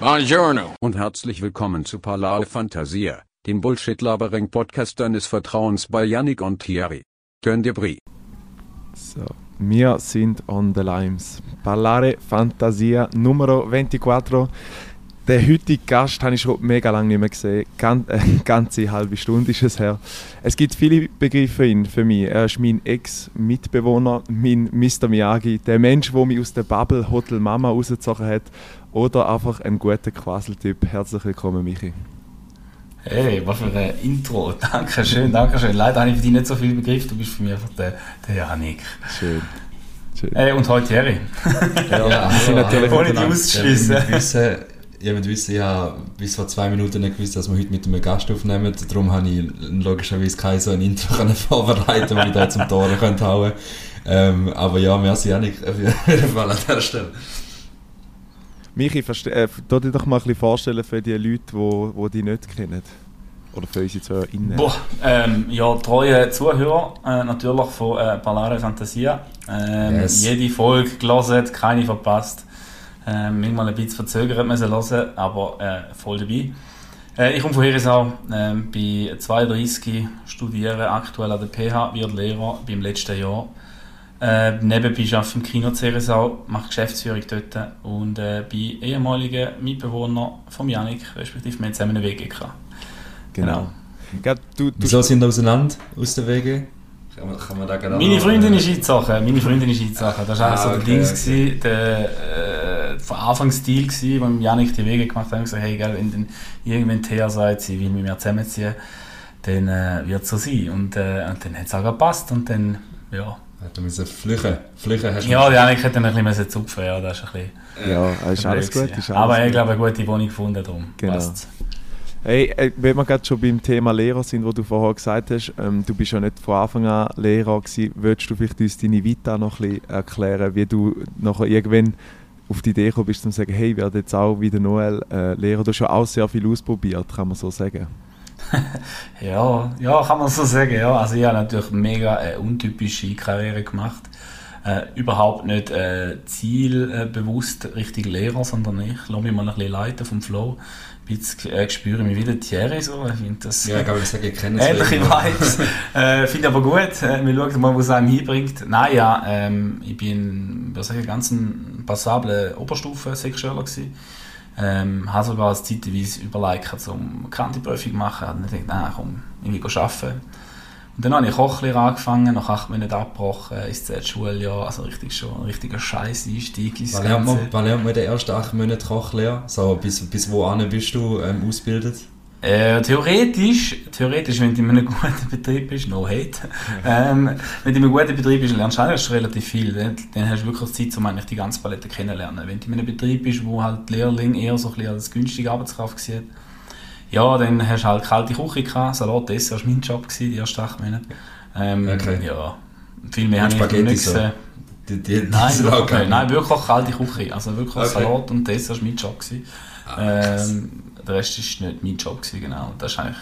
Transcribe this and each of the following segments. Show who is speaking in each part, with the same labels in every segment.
Speaker 1: Buongiorno.
Speaker 2: und herzlich willkommen zu Palao Fantasia, dem Bullshit-Labering-Podcast deines Vertrauens bei Yannick und Thierry. Turn de Brie.
Speaker 3: So, wir sind on the limes. Parlare Fantasia Numero 24. Den heutigen Gast habe ich schon mega lange nicht mehr gesehen. Gan äh, ganze halbe Stunde ist es her. Es gibt viele Begriffe für ihn, für mich. Er ist mein Ex-Mitbewohner, mein Mr. Miyagi, der Mensch, der mich aus der Bubble Hotel Mama rausgezogen hat. Oder einfach ein guter Quasseltyp. Herzlich willkommen, Michi.
Speaker 4: Hey, was für ein Intro. Dankeschön, Dankeschön. Leider habe ich für dich nicht so viel Begriff. Du bist für mich einfach der, der Janik.
Speaker 3: Schön. Schön.
Speaker 4: Hey, und heute Jerry.
Speaker 5: Ja,
Speaker 3: wir sind natürlich
Speaker 4: Ohne die
Speaker 5: genau.
Speaker 4: auszuschliessen.
Speaker 5: Ja, ihr müsst wissen, ich habe bis vor zwei Minuten nicht gewusst, dass wir heute mit einem Gast aufnehmen. Darum habe ich logischerweise kein so ein Intro können vorbereiten, das ich da zum Tor könnte hauen ähm, Aber ja, merci Janik auf jeden Fall an der Stelle.
Speaker 3: Michi, verste- äh, tu dir doch mal ein bisschen vorstellen für die Leute, die wo, wo die nicht kennen. Oder für unsere ZuhörerInnen.
Speaker 4: Boah, ähm, ja, treue Zuhörer äh, natürlich von äh, Ballare Fantasia. Ähm,
Speaker 5: Yes.
Speaker 4: Jede Folge gelesen, keine verpasst. Ähm, manchmal ein bisschen verzögert müssen hören, aber äh, voll dabei. Äh, ich komme von Herisau, ähm, bin 32, studiere aktuell an der PH, werde Lehrer beim letzten Jahr. Äh, nebenbei arbeite ich im Kino Herisau, mache Geschäftsführung dort und äh, bin ehemaliger Mitbewohner von Janik, respektive wir haben zusammen eine WG gehabt.
Speaker 3: Genau. Gell, Du, du,
Speaker 5: Wieso sind wir auseinander aus der Wege? Kann man, kann man da genau
Speaker 4: Meine Freundin ist eingezogen, meine Freundin ist eingezogen. Das war
Speaker 5: Ah,
Speaker 4: so der
Speaker 5: okay,
Speaker 4: Dings,
Speaker 5: okay.
Speaker 4: gewesen, der äh, von Anfang Stil gewesen, wo Janik die Wege gemacht haben, gesagt, hey, gell, wenn dann irgendwann Thea sagt, sie will mit mir zusammenziehen, dann äh, wird es so sein. Und, äh, und dann hat es auch gepasst und dann, ja.
Speaker 5: Du musst flüchen. Flüchen hast du
Speaker 4: Ja, der Janik hat dann ein bisschen müssen zupfen, ja, das ist ein bisschen
Speaker 3: ja, ist alles gut. Ist alles
Speaker 4: Aber ich glaube, eine gute Wohnung gefunden, darum
Speaker 3: Genau.
Speaker 4: passt's.
Speaker 3: Hey, äh, wenn wir gerade schon beim Thema Lehrer sind, wo du vorher gesagt hast, ähm, du bist ja nicht von Anfang an Lehrer gewesen. Würdest du vielleicht uns deine Vita noch ein bisschen erklären, wie du nachher irgendwann auf die Idee gekommen bist, zu sagen, hey, ich werde jetzt auch wie der Noel äh, Lehrer. Du hast ja auch sehr viel ausprobiert, kann man so sagen.
Speaker 4: Ja, ja, kann man so sagen. Ja. Also ich habe natürlich mega äh, untypische Karriere gemacht. Äh, überhaupt nicht äh, zielbewusst richtig Lehrer, sondern ich lasse mich mal ein bisschen leiten vom Flow. Jetzt äh, spüre mich wieder Thierry so. Ich finde das
Speaker 5: Ja, ich sage, ich kenne es.
Speaker 4: ähnliche Vibes. äh, finde aber gut. Äh, wir schauen mal, wo es einem hinbringt. Nein, ja, ähm, ich bin was sage ich, ganz ein passabler Oberstufen-Sexueller gewesen. Ähm, als zeitweise überlegt, um Kantiprüfung zu machen. Habe dann gedacht, nein, komm, irgendwie arbeiten. Und dann habe ich Kochlehre angefangen, nach acht Monaten abgebrochen, ins zweite Schuljahr, also richtig schon ein richtiger Scheiß-Einstieg ins
Speaker 5: Was lernt, man,
Speaker 4: Ganze.
Speaker 5: was lernt man in den ersten acht Monaten Kochlehre? So, bis, bis wohin bist du ähm, ausgebildet?
Speaker 4: Äh, theoretisch, theoretisch, wenn du in einem guten Betrieb bist, no hate, ähm, wenn du in einem guten Betrieb bist, lernst du eigentlich schon relativ viel. Dann, dann hast du wirklich Zeit, um eigentlich die ganze Palette kennenzulernen. Wenn du in einem Betrieb bist, wo halt Lehrling eher so ein bisschen als günstige Arbeitskraft sieht, ja, dann hast du halt kalte Küche gehabt, Salat das war mein Job, gewesen, die ersten acht Monate. Ähm,
Speaker 5: Okay.
Speaker 4: Ja, viel mehr habe ich nicht
Speaker 5: so?
Speaker 4: gesehen.
Speaker 5: Die, die, die
Speaker 4: Nein, wirklich,
Speaker 5: auch.
Speaker 4: Nein, wirklich kalte Küche. Also wirklich
Speaker 5: Okay.
Speaker 4: Salat und Dessert war mein Job. Gewesen.
Speaker 5: Ah,
Speaker 4: ähm, der Rest war nicht mein Job, gewesen, genau. Das ist eigentlich,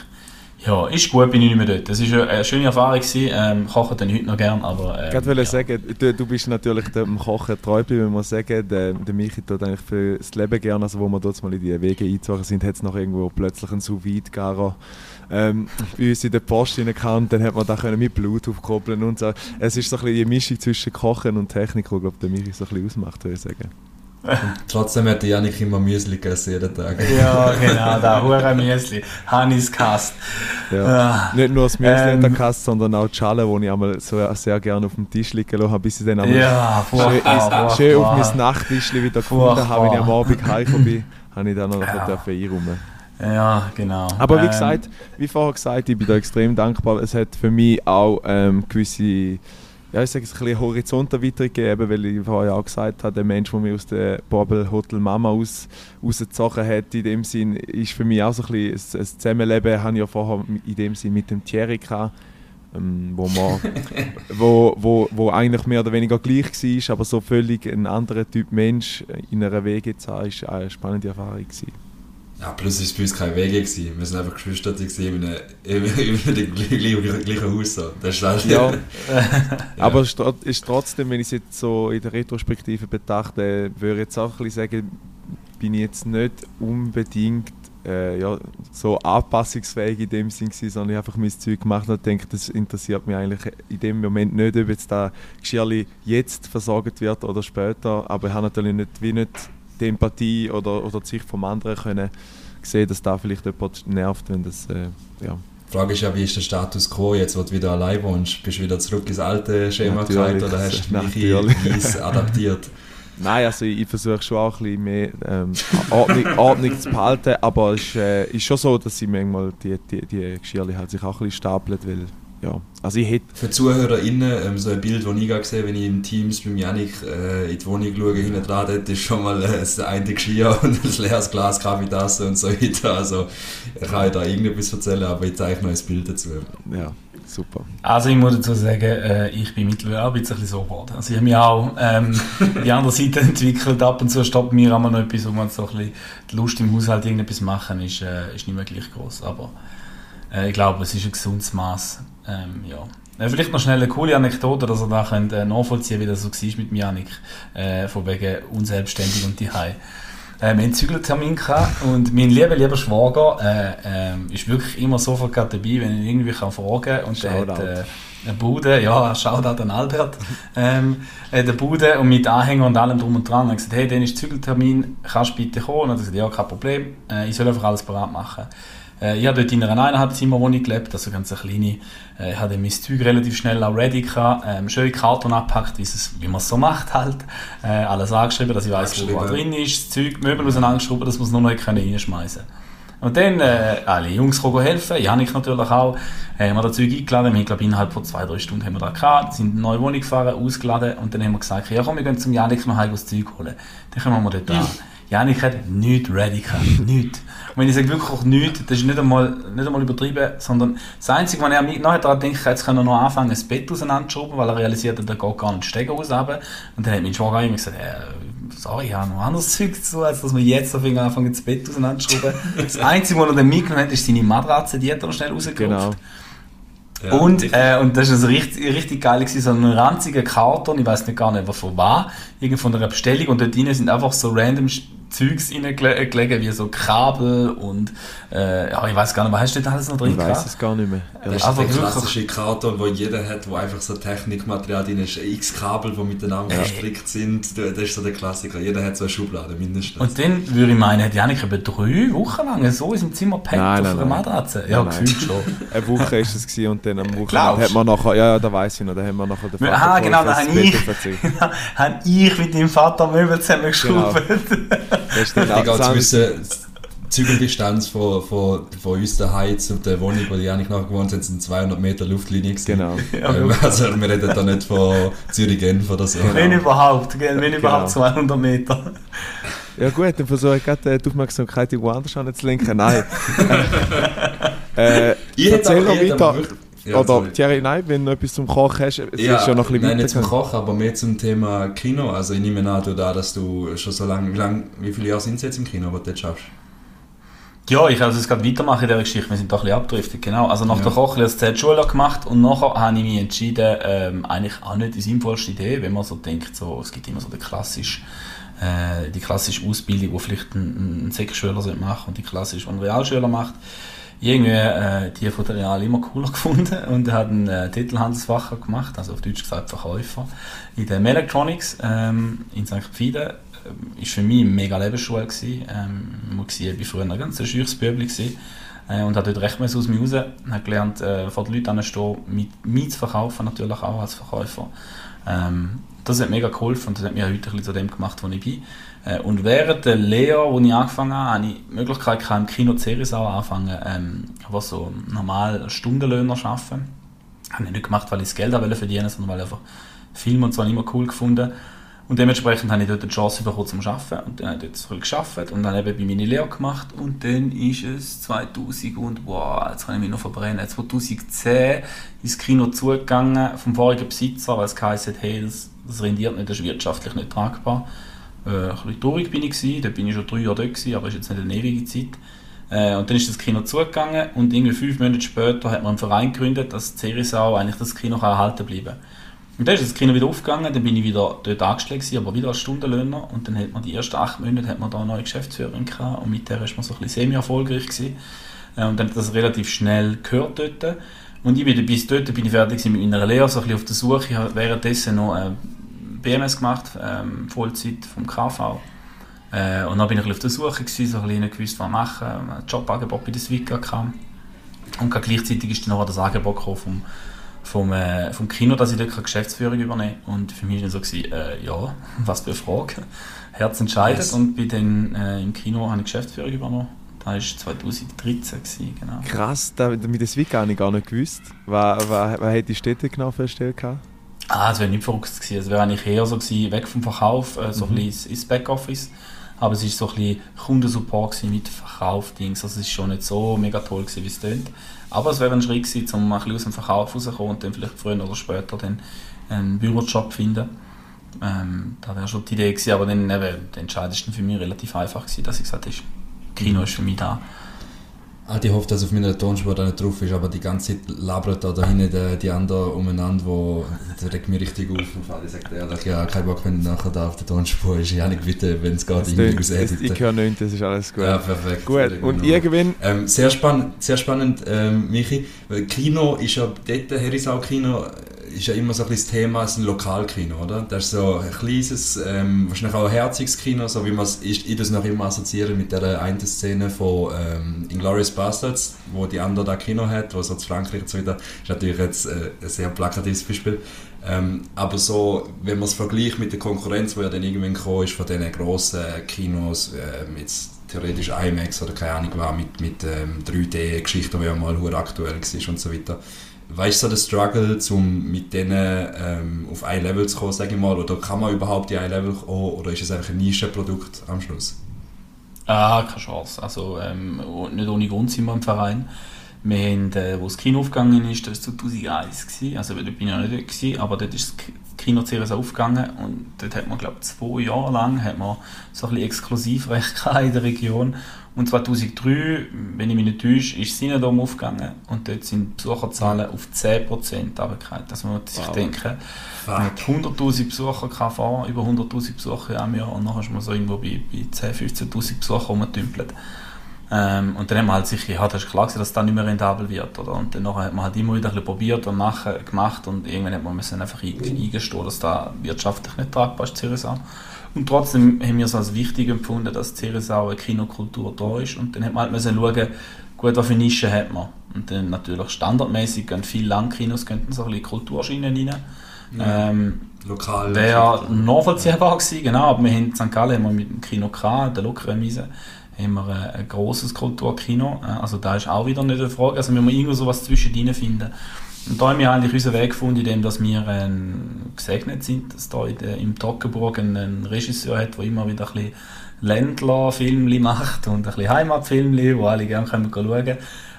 Speaker 4: ja, ist gut, bin ich nicht mehr dort. Das war eine schöne Erfahrung. Gewesen. Ähm, koche dann heute noch gern, aber... Ähm,
Speaker 3: Ich wollte
Speaker 4: ja.
Speaker 3: sagen, du, du bist natürlich dem Kochen treu geblieben, muss man sagen. Der, der Michi tut eigentlich für das Leben gerne, also wo wir dort mal in die Wege eingezogen sind, hat es noch irgendwo plötzlich einen sous vide ähm, bei uns in der Post reingekannt, dann hat man da können mit Bluetooth koppeln und so. Es ist so ein bisschen die Mischung zwischen Kochen und Technik, die glaube der Michi so ein bisschen ausmacht, würde ich sagen.
Speaker 5: Trotzdem hat der Janik immer Müsli gegessen jeden Tag.
Speaker 4: Ja, genau, da hure Müsli. Hannis Kast.
Speaker 3: Ja. Nicht nur das Müsli
Speaker 4: Ähm.
Speaker 3: in der Kasse, sondern auch die Schale, die ich einmal so sehr gerne auf dem Tisch liegen habe, bis ich dann einmal
Speaker 4: Ja,
Speaker 3: schön,
Speaker 4: furchtbar,
Speaker 3: schön auf mein Nachttischli wieder gefunden habe, wenn ich am Abend heimgekommen bin, habe ich dann noch
Speaker 4: Ja.
Speaker 3: einräumen
Speaker 4: Ja, genau.
Speaker 3: Aber wie
Speaker 4: Ähm,
Speaker 3: gesagt, wie vorher gesagt, ich bin da extrem dankbar. Es hat für mich auch ähm, gewisse, ja, ich sage es ein bisschen Horizonterweiterung gegeben, weil ich vorher auch gesagt habe, der Mensch, der mich aus der Bobble Hotel Mama aus, rausgezogen hat, in dem Sinn, ist für mich auch so ein bisschen ein, ein Zusammenleben, habe ich ja vorher in dem Sinn mit dem Thierry gehabt. Ähm, wo, man, wo, wo, wo eigentlich mehr oder weniger gleich war, aber so völlig ein anderer Typ Mensch in einer Wege zu haben, ist eine spannende Erfahrung. Gewesen.
Speaker 5: Ja, plus ist es bei uns keine Wege gewesen. Wir sind einfach Geschwister in einem, in einem gleichen, gleichen Haus. So. Das ist halt,
Speaker 3: Ja. Aber es ist tro- ist trotzdem, wenn ich es jetzt so in der Retrospektive betrachte, würde ich jetzt auch ein bisschen sagen, bin ich jetzt nicht unbedingt äh, ja, so anpassungsfähig in dem Sinn gewesen, sondern ich habe einfach mein Zeug gemacht und denke, das interessiert mich eigentlich in dem Moment nicht, ob jetzt da Geschirrli jetzt versorgt wird oder später, aber ich habe natürlich nicht, wie nicht die Empathie oder, oder die Sicht vom anderen können sehen, dass da vielleicht jemand nervt, wenn das, äh, ja.
Speaker 5: Die Frage ist ja, wie ist der Status quo jetzt, wo du wieder allein wohnst? Bist du wieder zurück ins alte Schema gefallen oder hast du dich adaptiert?
Speaker 3: Nein, also ich, ich versuche schon auch ein bisschen mehr ähm, Ordnung, Ordnung zu behalten, aber es ist, äh, ist schon so, dass sie manchmal die, die, die Geschirrchen halt sich auch ein bisschen stapeln, weil ja, also ich hätte...
Speaker 5: Für ZuhörerInnen, ähm, so ein Bild, das ich gesehen wenn ich im Teams beim Janik äh, in die Wohnung schaue, hinten dran, dort ist schon mal äh, das eine Geschirr und ein leeres Glas Kaffeetasse und so weiter, also ich kann da irgendetwas erzählen, aber ich zeige noch ein Bild dazu.
Speaker 3: Ja, super.
Speaker 4: Also ich muss dazu sagen, äh, ich bin mittlerweile auch ein bisschen so geworden. Also ich habe mich auch ähm, die andere Seite entwickelt. Ab und zu stoppt mir auch mal noch etwas, wo man so ein bisschen die Lust im Haushalt irgendetwas machen, ist, äh, ist nicht mehr gleich groß. Aber äh, ich glaube, es ist ein gesundes Maß. Ähm, ja. Äh, vielleicht noch schnell eine coole Anekdote, dass ihr da könnt, äh, nachvollziehen wie das so war mit Janik, äh, von wegen unselbstständig und die äh, wir hatten einen Zügeltermin und mein lieber, lieber Schwager äh, äh, ist wirklich immer sofort dabei, wenn ich irgendwie kann fragen kann. Und der hat äh, eine Bude, ja, Shoutout an Albert, ähm, eine Bude und mit Anhänger und allem drum und dran. Und er gesagt, hey, dann ist Zügeltermin, kannst du bitte kommen? Und er hat gesagt, ja, kein Problem, äh, ich soll einfach alles parat machen. Äh, ich habe dort in einer eineinhalb Zimmerwohnung gelebt, also ganz eine kleine. Äh, ich hatte mein Zeug relativ schnell auch ready gehabt, ähm, schön Karton abgepackt, wie man es so macht halt. Äh, alles angeschrieben, dass ich weiß, wo was drin ist, das Zeug, Möbel auseinandergeschraubt, dass man es nur noch reinschmeißen. Und dann äh, alle Jungs kommen helfen, Janik natürlich auch. Äh, haben wir das Zeug eingeladen, wir glaube innerhalb von zwei, drei Stunden haben wir da gehabt, sind in eine neue Wohnung gefahren, ausgeladen und dann haben wir gesagt, ja komm, wir gehen zum Janik noch heim das Zeug holen. Dann kommen wir dort an. Janik hat nichts ready gehabt, nichts. Und wenn ich sage wirklich auch nichts, das ist nicht einmal, nicht einmal übertrieben, sondern das Einzige, was er nachher daran denkt, jetzt kann er noch anfangen, das Bett auseinanderzuschrauben, weil er realisiert, er geht gar nicht Stege aus. Runter. Und dann hat mein Schwager immer gesagt, äh, sorry, ich habe noch anderes Zeug zu, als dass wir jetzt auf anfangen, das Bett auseinanderzuschrauben. das Einzige, was er dann mitgenommen hat, ist seine Matratze, die hat er noch schnell rausgerupft. Genau. Ja, und, äh, und das war also richtig, richtig geil, gewesen, so ein ranziger Karton, ich weiß nicht gar nicht, was von war, irgend von einer Bestellung und dort drinnen sind einfach so random Zeugs reingelegen, wie so Kabel und äh, ja, ich weiß gar nicht, was hast du denn alles noch drin?
Speaker 3: Ich weiß es gar nicht mehr.
Speaker 5: Das ist einfach der klassische Karton, wo jeder hat, wo einfach so Technikmaterial drin ist, x Kabel, die miteinander ja. verstrickt sind, das ist so der Klassiker. Jeder hat so eine Schublade mindestens.
Speaker 4: Und dann würde ich meinen, hat Janik eben drei Wochen lang so in seinem Zimmer pennt auf einer Matratze. Ja, nein, gefühlt schon.
Speaker 3: eine Woche war es gewesen, und dann am Wochenende hat man nachher, ja, ja, da weiß ich noch, da haben wir nachher den
Speaker 4: Vater Aha, genau, da habe ich, hab ich mit deinem Vater Möbel zusammengeschraubt. Genau.
Speaker 5: Dann auch wissen, Zügeldistanz von, von, von uns daheim zu der Wohnung, wo die eigentlich nachher gewohnt sind, sind 200 Meter Luftlinie gewesen.
Speaker 3: Genau.
Speaker 5: Ähm, also wir reden da nicht von Zürich-Genf oder so.
Speaker 4: Genau. Wenn überhaupt, wenn genau. überhaupt 200 Meter.
Speaker 3: Ja gut, dann versuche ich gerade die Aufmerksamkeit irgendwo anders anzulenken. Nein. äh, erzähl noch weiter. Ja, Oder sorry. Thierry, nein, wenn du etwas zum Kochen hast, es
Speaker 5: ja, ist ja noch ein bisschen Nein, nicht zum Kochen, aber mehr zum Thema Kino. Also ich nehme an, du da, dass du schon so lange, wie, lang, wie viele Jahre sind es jetzt im Kino, wo du das schaffst?
Speaker 4: Ja, ich kann es gerade weitermachen in dieser Geschichte. Wir sind doch ein bisschen abgedriftet, genau. Also nach ja. der Koch habe ich die Schule gemacht und nachher habe ich mich entschieden, ähm, eigentlich auch nicht die sinnvollste Idee, wenn man so denkt, so, es gibt immer so die klassische, äh, die klassische Ausbildung, die vielleicht ein, ein Sechsschüler machen und die klassische, die ein Realschüler macht irgendwie äh, die von der Real immer cooler gefunden und hat einen äh, Titelhandelsfacher gemacht, also auf Deutsch gesagt Verkäufer, in der Melectronics ähm, in St. Pfiden. Ähm, ist für mich eine mega Lebensschule gewesen. Ähm, ich war früher ein ganz scheuches Böbli äh, und hat dort recht aus mir raus, hat gelernt, äh, vor den Leuten anzustehen, mit, mit zu verkaufen, natürlich auch als Verkäufer. Ähm, das hat mega geholfen und das hat mich heute ein bisschen zu dem gemacht, wo ich bin. Äh, und während der Lehre, wo ich angefangen habe, hatte ich die Möglichkeit, im Kino Cerisau anfangen, ähm, was so normal Stundenlöhner arbeiten. Habe ich nicht gemacht, weil ich das Geld verdienen sondern weil ich einfach Film und zwar immer cool gefunden. Und dementsprechend habe ich dort die Chance bekommen zum Arbeiten. Und dann habe ich dort zurück gearbeitet und dann eben bei meine Lehre gemacht. Und dann ist es 2000 und wow, jetzt kann ich mich noch verbrennen, 2010 ins Kino zugegangen vom vorigen Besitzer, weil es geheißen hat, hey, das, das rendiert nicht, das ist wirtschaftlich nicht tragbar äh, ein bisschen traurig bin ich gewesen. Da bin ich schon drei Jahre dort gewesen, aber ist jetzt nicht eine ewige Zeit. Äh, und dann ist das Kino zugegangen und irgendwie fünf Monate später hat man einen Verein gegründet, dass Cerisau eigentlich das Kino kann erhalten bleiben Und dann ist das Kino wieder aufgegangen, dann bin ich wieder dort angestellt, gewesen, aber wieder als Stundenlöhner. Und dann hat man die ersten acht Monate hat man da eine neue Geschäftsführerin gehabt und mit der ist man so ein bisschen semi-erfolgreich gewesen. Äh, Und dann hat das relativ schnell gehört dort. Und ich bin bis dort bin ich fertig mit meiner Lehre, so ein bisschen auf der Suche. Ich habe währenddessen noch äh, BMS gemacht, ähm, Vollzeit vom KV. Äh, und dann bin ich auf der Suche gewesen, so ein bisschen gewusst, was machen. Ein Jobangebot bei der Swika kam. Und gleichzeitig ist dann noch das Angebot vom, vom, äh, vom Kino, dass ich dort Geschäftsführung übernehme. Und für mich war dann so, äh, ja, was für eine Frage. Herz entscheidet.
Speaker 5: Yes.
Speaker 4: Und bin dann äh, im Kino habe ich Geschäftsführung übernommen. Das war 2013, gewesen, genau.
Speaker 3: Krass, da, mit der Swig habe ich gar nicht gewusst. Was, was, was hat die Städte genau festgestellt? gehabt?
Speaker 4: Ah, es wäre nicht verrückt gewesen. Es wäre eigentlich eher so gewesen, weg vom Verkauf, äh, so
Speaker 3: Mhm.
Speaker 4: ein bisschen ins Backoffice. Aber es war so ein bisschen Kundensupport gewesen mit Verkauf-Dings. Also es ist schon nicht so mega toll gewesen, wie es tönt. Aber es wäre ein Schritt gewesen, um ein bisschen aus dem Verkauf rauszukommen und dann vielleicht früher oder später dann einen Bürojob finden. Ähm, da wäre schon die Idee gewesen, aber dann eben, der Entscheid ist dann für mich relativ einfach gewesen, dass ich gesagt habe, Kino ist für mich da.
Speaker 5: Ah, ich hoffe, dass auf meiner Tonspur da nicht drauf ist, aber die ganze Zeit labert da, hinten die, die anderen umeinander, wo, das regt mich richtig auf. Ich sage dir ehrlich, ja, kein Bock, wenn nachher da auf der Tonspur ist. Ich habe nicht bitte, wenn es geht, irgendwie aus
Speaker 3: das- Ich
Speaker 5: Editen.
Speaker 3: höre nicht, das ist alles gut.
Speaker 5: Ja, perfekt.
Speaker 3: gut, und irgendwann...
Speaker 5: Ähm, sehr, spann sehr spannend, ähm, Michi, weil Kino ist ja, dort, Herisau Kino, ist ja immer so ein das Thema, ist ein Lokalkino, oder? Das ist so ein kleines, ähm, wahrscheinlich auch ein herziges Kino, so wie man es, ich, ich das noch immer assoziiere mit der einen Szene von ähm, Inglourious Bastards, wo die andere da Kino hat, wo so zu Frankreich und so weiter, ist natürlich jetzt äh, ein sehr plakatives Beispiel. Ähm, aber so, wenn man es vergleicht mit der Konkurrenz, die ja dann irgendwann gekommen ist von diesen grossen Kinos, ähm, jetzt theoretisch IMAX oder keine Ahnung was, mit, mit ähm, 3D-Geschichten, die ja mal aktuell war und so weiter. Weißt du so der Struggle, um mit denen ähm, auf ein Level zu kommen, sage ich mal, oder kann man überhaupt in ein Level kommen, oder ist es einfach ein Nischenprodukt am Schluss?
Speaker 4: Ah, keine Chance. Also, ähm, nicht ohne Grund sind wir im Verein. Wir haben, äh, wo das Kino aufgegangen ist, das war 2001. Gewesen. Also, dort bin ich noch nicht dort, gewesen, aber dort ist das Kino CRS aufgegangen und dort hat man, glaube ich, zwei Jahre lang hat man so ein bisschen Exklusivrecht in der Region. Und 2003, wenn ich mich nicht täusche, ist Cinedom aufgegangen und dort sind die Besucherzahlen auf 10% runtergefallen. Also, man muss sich
Speaker 3: Wow.
Speaker 4: denken, man hat 100'000 Besucher vorher, über 100'000 Besucher im Jahr und dann ist man so irgendwo bei, bei 10'000, 15'000 Besucher rumgetümpelt. Ähm, und dann haben wir halt sicher, ja, das ist klar gewesen, dass das nicht mehr rentabel wird, oder? Und dann nachher hat man halt immer wieder ein bisschen probiert und machen, gemacht und irgendwann hat man müssen einfach ein- eingestehen, dass das wirtschaftlich nicht tragbar ist, CRSA. Und trotzdem haben wir es als wichtig empfunden, dass CRSA eine Kinokultur da ist und dann hat man halt müssen schauen, gut, für Nischen hat man. Und dann natürlich standardmäßig gehen viele Langkinos könnten so ein bisschen Kulturschienen rein. Ähm,
Speaker 5: Lokal.
Speaker 4: Wäre nachvollziehbar gewesen, genau. Aber wir haben in St. Gallen haben wir mit dem Kino K, der Lokremise, haben wir ein, ein grosses Kulturkino. Äh, Also da ist auch wieder nicht eine Frage. Also wir müssen irgendwo sowas zwischendrin finden. Und da haben wir eigentlich unseren Weg gefunden, indem dass wir ähm, gesegnet sind, dass da in im Toggenburg einen, Regisseur hat, der immer wieder ein bisschen Ländler-Filmli macht und ein bisschen Heimatfilmli, wo alle gerne können schauen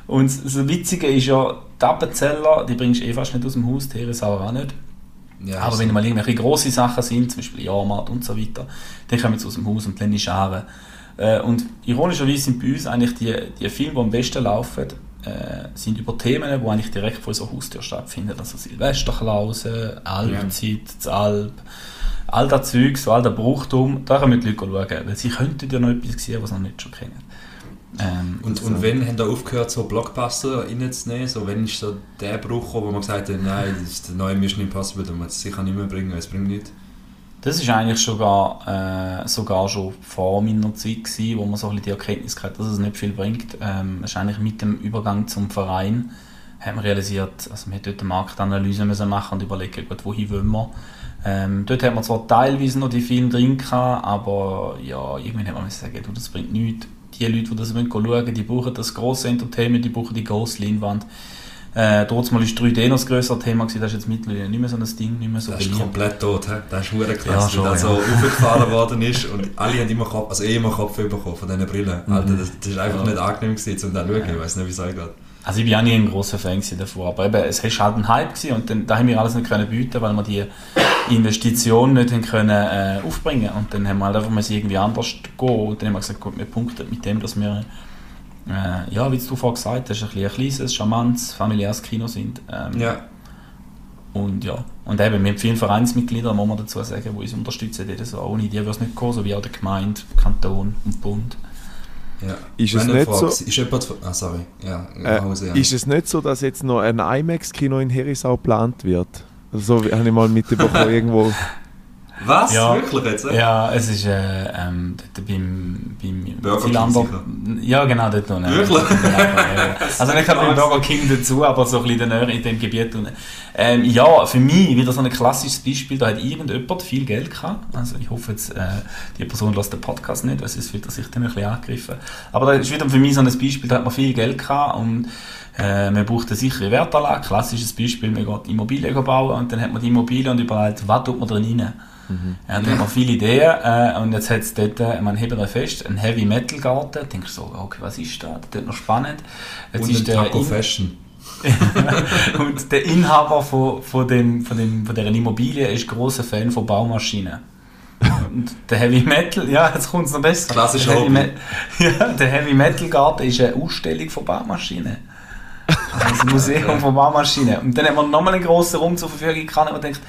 Speaker 4: Und das das Witzige ist ja, die Appenzeller, die bringst du eh fast nicht aus dem Haus, die Heresauer auch nicht.
Speaker 5: Ja,
Speaker 4: Aber
Speaker 5: ist-
Speaker 4: wenn mal irgendwelche grosse Sachen sind, zum Beispiel Jahrmarkt und so weiter, dann kommen sie aus dem Haus und lernen Scharen. Äh, und ironischerweise sind bei uns eigentlich die, die Filme, die am besten laufen, äh, sind über Themen, die eigentlich direkt vor unserer Haustür stattfinden. Also Silvesterklausen, Alpzeit, das Alp, all das Zeug, so all der Brauchtum, da können die Leute schauen, weil sie könnten ja noch etwas sehen, was sie noch nicht schon kennen. Ähm,
Speaker 5: Und,
Speaker 4: so.
Speaker 5: und wenn haben da aufgehört, so Blockbuster reinzunehmen? So, wenn ist so der Bruch wo man gesagt hat, nein, das ist der neue Mission Impossible, den man sicher nicht mehr bringen, es bringt nichts?
Speaker 4: Das ist eigentlich sogar, äh, sogar schon vor meiner Zeit gewesen, wo man so ein die Erkenntnis hatte, dass es nicht viel bringt. Ähm, eigentlich mit dem Übergang zum Verein hat man realisiert, also man hat dort eine Marktanalyse müssen machen und überlegen, gut, wohin wollen wir. Ähm, dort hat man zwar teilweise noch die Filme drin gehabt, aber ja, irgendwann hat man sagen, du, das bringt nichts. Die Leute, die das wollen schauen, die brauchen das grosse Entertainment, die brauchen die grosse Leinwand. Äh, trotzdem war 3D noch das größere Thema, gewesen, das ist jetzt mittlerweile nicht mehr so ein Ding, nicht mehr so
Speaker 5: Das ist komplett tot, he? das ist hure
Speaker 4: Ja,
Speaker 5: krass,
Speaker 4: schon,
Speaker 5: weil das
Speaker 4: ja.
Speaker 5: so aufgefahren worden ist und alle haben immer Kopf, also eh immer Kopf bekommen von diesen Brillen.
Speaker 4: Mhm.
Speaker 5: Alter, das, das ist einfach
Speaker 4: Ja.
Speaker 5: nicht angenehm gewesen, um da zu schauen, ich weiß nicht, wie es euch geht.
Speaker 4: Also ich war auch nie ein großer Fan davon, aber eben, es war halt ein Hype gewesen und dann, da haben wir alles nicht können bieten, weil wir die Investition nicht haben können, äh, aufbringen und dann haben wir halt einfach müssen irgendwie anders gehen und dann haben wir gesagt, gut, wir punkten mit dem, dass wir, äh, ja, wie du vorhin gesagt hast, ein, bisschen ein kleines, charmantes, familiäres Kino sind. Ähm,
Speaker 5: Ja,
Speaker 4: Und ja, und eben, wir haben viele Vereinsmitglieder, muss man dazu sagen, die uns unterstützen. Jedes Jahr. Ohne die würde es nicht kommen, so wie auch der Gemeinde, Kanton und Bund.
Speaker 5: Ja.
Speaker 3: Ist es
Speaker 5: Wenn
Speaker 3: nicht
Speaker 5: du fragst,
Speaker 3: so-
Speaker 5: Ist jemand... Ah, sorry. Ja,
Speaker 3: Äh,
Speaker 5: Hause, ja.
Speaker 3: ist es nicht so, dass jetzt noch ein IMAX-Kino in Herisau geplant wird? Also, so habe ich mal mitbekommen, irgendwo.
Speaker 5: Was?
Speaker 4: Ja.
Speaker 5: Wirklich jetzt? äh?
Speaker 4: Ja, es ist äh, ähm, dort beim, beim
Speaker 5: Burger King?
Speaker 4: Ja, genau, dort unten.
Speaker 5: Wirklich?
Speaker 4: Also nicht gerade beim Burger King dazu, aber so ein bisschen näher in dem Gebiet. Ähm, ja, für mich wieder so ein klassisches Beispiel, da hat irgendjemand viel Geld gehabt. Also ich hoffe jetzt, äh, die Person lässt den Podcast nicht, weil sonst fühlt er sich dann ein bisschen angegriffen. Aber da ist wieder für mich so ein Beispiel, da hat man viel Geld gehabt und äh, man braucht eine sichere Wertanlage. Klassisches Beispiel, man geht Immobilien bauen und dann hat man die Immobilie und überlegt, was tut man drin rein? Ja, dann hat man viele Ideen äh, und jetzt hat es dort, äh, man hebt fest, ein Heavy Metal Garten. Da denkst du so, okay, was ist da? Das ist noch spannend. Jetzt
Speaker 5: Und
Speaker 4: ist der
Speaker 5: Taco
Speaker 4: In-
Speaker 5: Fashion.
Speaker 4: und der Inhaber von, von, dem, von, dem, von dieser Immobilie ist großer Fan von Baumaschinen. Und der Heavy Metal, ja, jetzt kommt es noch besser.
Speaker 5: Klassischer
Speaker 4: der Heavy,
Speaker 5: Hobby.
Speaker 4: Me ja, der Heavy Metal Garten ist eine Ausstellung von Baumaschinen. Also ein Museum von Baumaschinen. Und dann haben wir nochmal einen grossen Raum zur Verfügung gehabt, wo man denkt,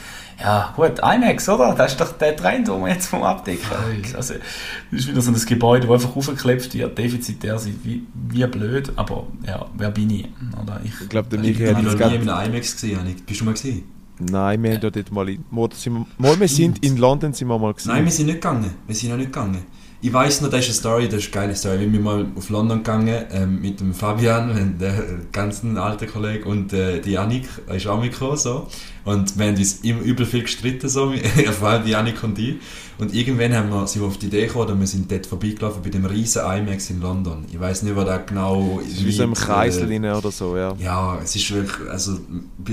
Speaker 4: ja gut, IMAX, oder? Das ist doch der Trend, den wir jetzt vom abdecken. Also, das ist wieder so ein Gebäude, das einfach aufgeklebt wird, defizitär sein, wie, wie blöd, aber ja, wer bin ich? Oder ich
Speaker 3: Ich glaube, der
Speaker 5: Ich
Speaker 3: Michi
Speaker 5: bin
Speaker 3: hat
Speaker 5: noch
Speaker 3: jetzt
Speaker 5: nie
Speaker 3: gerade...
Speaker 5: im IMAX gesehen. Bist du mal gesehen?
Speaker 3: Nein, wir haben ja dort mal... In, mal, sind wir, mal, wir sind in London sind wir mal gewesen.
Speaker 5: Nein, wir sind nicht gegangen. Wir sind noch nicht gegangen. Ich weiss noch, das ist eine Story, das ist eine geile Story. Wir sind mal auf London gegangen ähm, mit dem Fabian, der ganzen alten Kollege, und äh, die Janik ist auch mitgekommen. So. Und wir haben uns immer übel viel gestritten, so, vor allem die Janik und ich. Und irgendwann haben wir, sind wir auf die Idee gekommen, und wir sind dort vorbeigelaufen bei dem riesen IMAX in London. Ich weiss nicht, wo das genau
Speaker 3: Es ist wie so im Kreisel
Speaker 5: äh,
Speaker 3: oder so, ja.
Speaker 5: Ja, es ist wirklich, also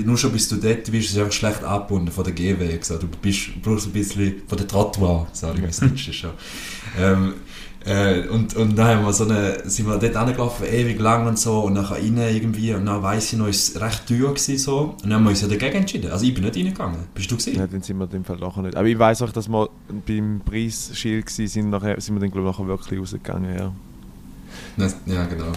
Speaker 5: nur schon bis du dort bist, ist es einfach schlecht abgebunden von der Gehweg. So. Du bist, brauchst ein bisschen von der Trottoir, ich mir, das ist schon. Ähm, äh, und, und dann haben wir so eine, sind wir dort angelaufen, ewig lang und so, und nachher rein irgendwie, und dann weiss ich noch, ist es recht teuer gewesen, so. Und dann haben wir uns ja dagegen entschieden. Also ich bin nicht reingegangen. Bist du gesehen?
Speaker 3: Ja, dann sind wir in dem Fall nachher nicht. Aber ich weiß auch, dass wir beim Preisschild waren, sind, nachher, sind wir dann glaube ich nachher wirklich rausgegangen, ja.
Speaker 5: Ja, genau.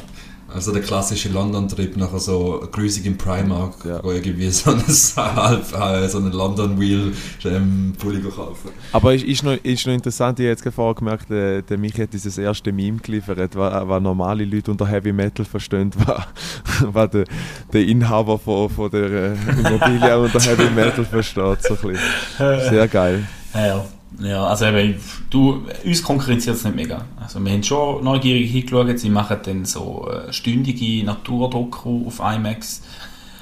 Speaker 5: Also der klassische London-Trip, nachher so grüßig im Primark,
Speaker 3: Ja.
Speaker 5: wo irgendwie so ein halb, äh, so einen London-Wheel ähm, Pulli kaufen.
Speaker 3: Aber ist, ist, noch, ist noch interessant, ich habe jetzt gerade vorher gemerkt, der, der Michi hat dieses erste Meme geliefert, was, was normale Leute unter Heavy Metal verstehen, was, was der, der Inhaber von, von der äh, Immobilie unter Heavy Metal versteht. So ein bisschen. Sehr geil.
Speaker 4: Ja, ja. Ja also eben, du, uns konkurrenziert es nicht mega. Also wir haben schon neugierig hingeschaut, sie machen dann so äh, stündige Naturdoku auf IMAX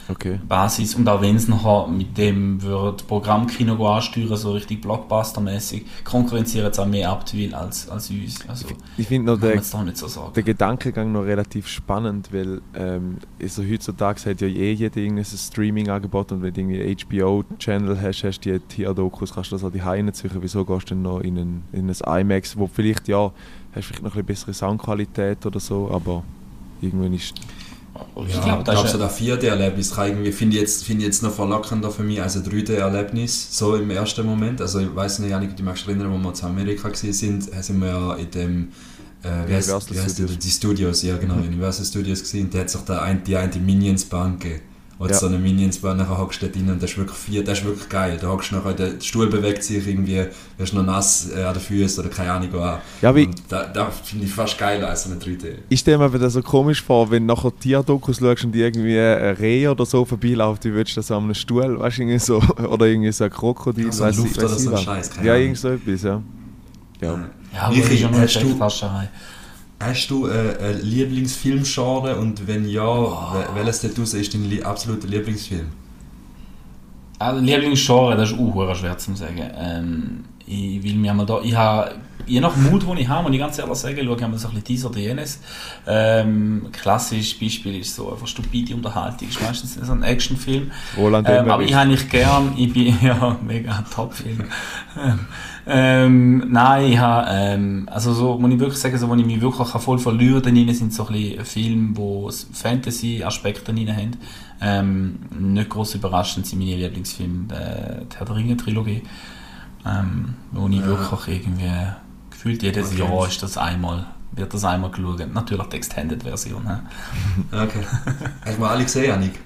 Speaker 3: Okay.
Speaker 4: Basis und auch wenn es nachher mit dem wird Programmkino ansteuern, so richtig Blockbuster-mäßig, konkurrenzieren es auch mehr Abtwil als, als uns. Also
Speaker 3: Ich finde noch der,
Speaker 4: so
Speaker 3: der Gedankengang noch relativ spannend, weil ähm, also heutzutage hat ja eh jeder irgendein Streaming-Angebot und wenn du irgendwie HBO-Channel hast, hast du die Tierdokus, kannst du das auch die Heine suchen. Wieso gehst du denn noch in ein, in ein IMAX, wo vielleicht ja, hast vielleicht noch ein bisschen bessere Soundqualität oder so, aber irgendwann ist
Speaker 4: ich
Speaker 5: Ja,
Speaker 4: glaube,
Speaker 5: ich
Speaker 4: das
Speaker 5: glaube,
Speaker 4: ist
Speaker 5: so das 4D-Erlebnis kann irgendwie, finde ich, jetzt, finde ich jetzt noch verlockender für mich als ein 3D-Erlebnis, so im ersten Moment. Also ich weiß nicht, Janik, du magst dich erinnern, wo wir zu Amerika waren, sind, sind wir ja in dem äh, wie heißt,
Speaker 3: Universal
Speaker 5: wie heißt
Speaker 3: Studios.
Speaker 5: Die, die Studios, ja genau, Universal Studios gesehen. Da hat sich da ein, die eine Minions-Bahn gegeben. Und
Speaker 3: Ja.
Speaker 5: so eine Minions-Bahn, nachher hockst du dort rein und das ist wirklich viel, das ist wirklich geil. Da hockst du nachher, der Stuhl bewegt sich irgendwie, wirst noch nass äh, an den Füßen oder keine Ahnung was.
Speaker 3: Ja, wie-
Speaker 5: und da, da finde ich fast geiler als so eine 3D.
Speaker 3: Ich stelle mir aber das so komisch vor, wenn du nachher Tierdokus schaust und irgendwie ein Reh oder so vorbeiläuft, wie würdest du das an einem Stuhl, weißt du, irgendwie so, oder irgendwie so ein Krokodil,
Speaker 5: Ja, so ein
Speaker 3: ich-
Speaker 5: Luft-
Speaker 3: weiss
Speaker 5: oder
Speaker 3: ich
Speaker 5: so ein. Scheiß, keine
Speaker 3: Ja, irgend so etwas, ja. Ja.
Speaker 4: ja, aber ja nur eine
Speaker 5: hast du-
Speaker 4: Stechflascherei.
Speaker 5: Hast du äh, ein Lieblingsfilmgenre und wenn ja, wel- welches dort raus ist dein li absoluter Lieblingsfilm?
Speaker 4: Also, Lieblingsgenre, das ist auch schwer zu sagen. Ähm, ich will mir mal da, ich habe, je nach Mut, den ich habe, muss ich ganz ehrlich sagen, schaue ich mir so ein bisschen dies oder jenes. Ähm, klassisches Beispiel ist so einfach stupide Unterhaltung, ist meistens so ein Actionfilm.
Speaker 3: Roland
Speaker 4: Ähm, aber ich habe nicht gern, ich bin, ja, mega Top-Film. ähm, nein, ich habe, ähm, also so, muss ich wirklich sagen, so, wo ich mich wirklich auch voll verlieren drin sind so ein bisschen Filme, wo s- Fantasy-Aspekte drin haben. Ähm, nicht groß überraschend sind meine Lieblingsfilme, der, die Herr der Ringe-Trilogie, ähm, wo ich
Speaker 5: Ja.
Speaker 4: wirklich irgendwie, gefühlt jedes
Speaker 5: Okay.
Speaker 4: Jahr ist das einmal, wird das einmal geschaut. Natürlich die Extended-Version.
Speaker 5: Okay. Hast du mal alle gesehen, Janik?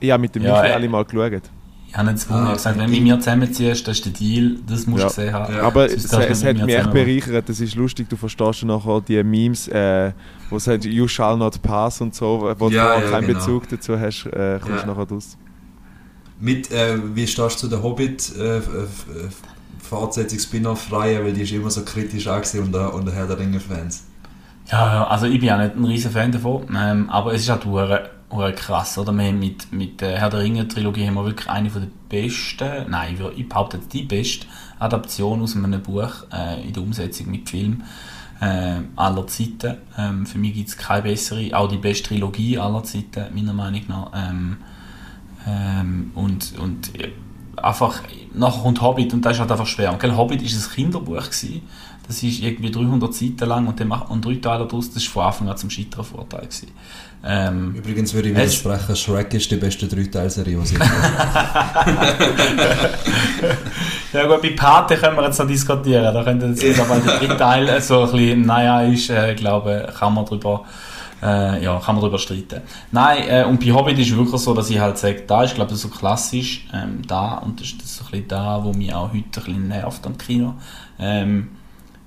Speaker 3: Ich habe mit dem
Speaker 4: Ja,
Speaker 3: Michi
Speaker 4: äh,
Speaker 3: alle mal geschaut.
Speaker 4: Ich habe nicht gezwungen,
Speaker 5: Ah,
Speaker 4: gesagt, wenn du mit mir zusammenziehst, das ist der Deal, das musst
Speaker 3: Ja.
Speaker 4: du gesehen haben.
Speaker 5: Ja.
Speaker 3: Aber es,
Speaker 4: du
Speaker 3: es hat mich echt bereichert. Das ist lustig, du verstehst schon nachher die Memes, äh, wo es sagt, you shall not pass und so, wo du
Speaker 5: Ja,
Speaker 3: vorher
Speaker 5: ja,
Speaker 3: keinen
Speaker 5: genau.
Speaker 3: Bezug dazu hast, äh, kommst
Speaker 5: Ja.
Speaker 3: du nachher raus.
Speaker 5: Mit, äh, wie stehst du zu der Hobbit äh, Fortsetzung Spin-off-Reihe, weil die ist immer so kritisch angesehen unter, unter Herr der Ringe-Fans.
Speaker 4: Ja, ja, also ich bin ja nicht ein riesen Fan davon, ähm, aber es ist halt hure krass, oder? Wir haben mit, mit der Herr der Ringe Trilogie haben wir wirklich eine der besten, nein, ich behaupte die beste Adaption aus einem Buch äh, in der Umsetzung mit Film äh, aller Zeiten. Ähm, für mich gibt es keine bessere, auch die beste Trilogie aller Zeiten, meiner Meinung nach. Ähm, ähm, und, und äh, einfach, nachher kommt Hobbit und das ist halt einfach schwer. Und gell, Hobbit ist ein Kinderbuch gewesen. Das ist irgendwie 300 Seiten lang und, macht man drei Teile daraus. Das war von Anfang an zum Scheitern Vorteil. Gewesen. Ähm,
Speaker 5: Übrigens würde ich widersprechen, Shrek ist die beste Dreiteilserie, die sie
Speaker 4: ja gut, bei Pate können wir jetzt noch diskutieren. Da könnte jetzt wieder mal der dritte Teil so ein bisschen, naja, ist, äh, ich glaube, kann man drüber äh, ja, kann man darüber streiten. Nein, äh, und bei Hobbit ist es wirklich so, dass ich halt sage, da ist, glaube ich, so klassisch ähm, da und das ist das so ein bisschen da, wo mich auch heute ein bisschen nervt am Kino. Ähm,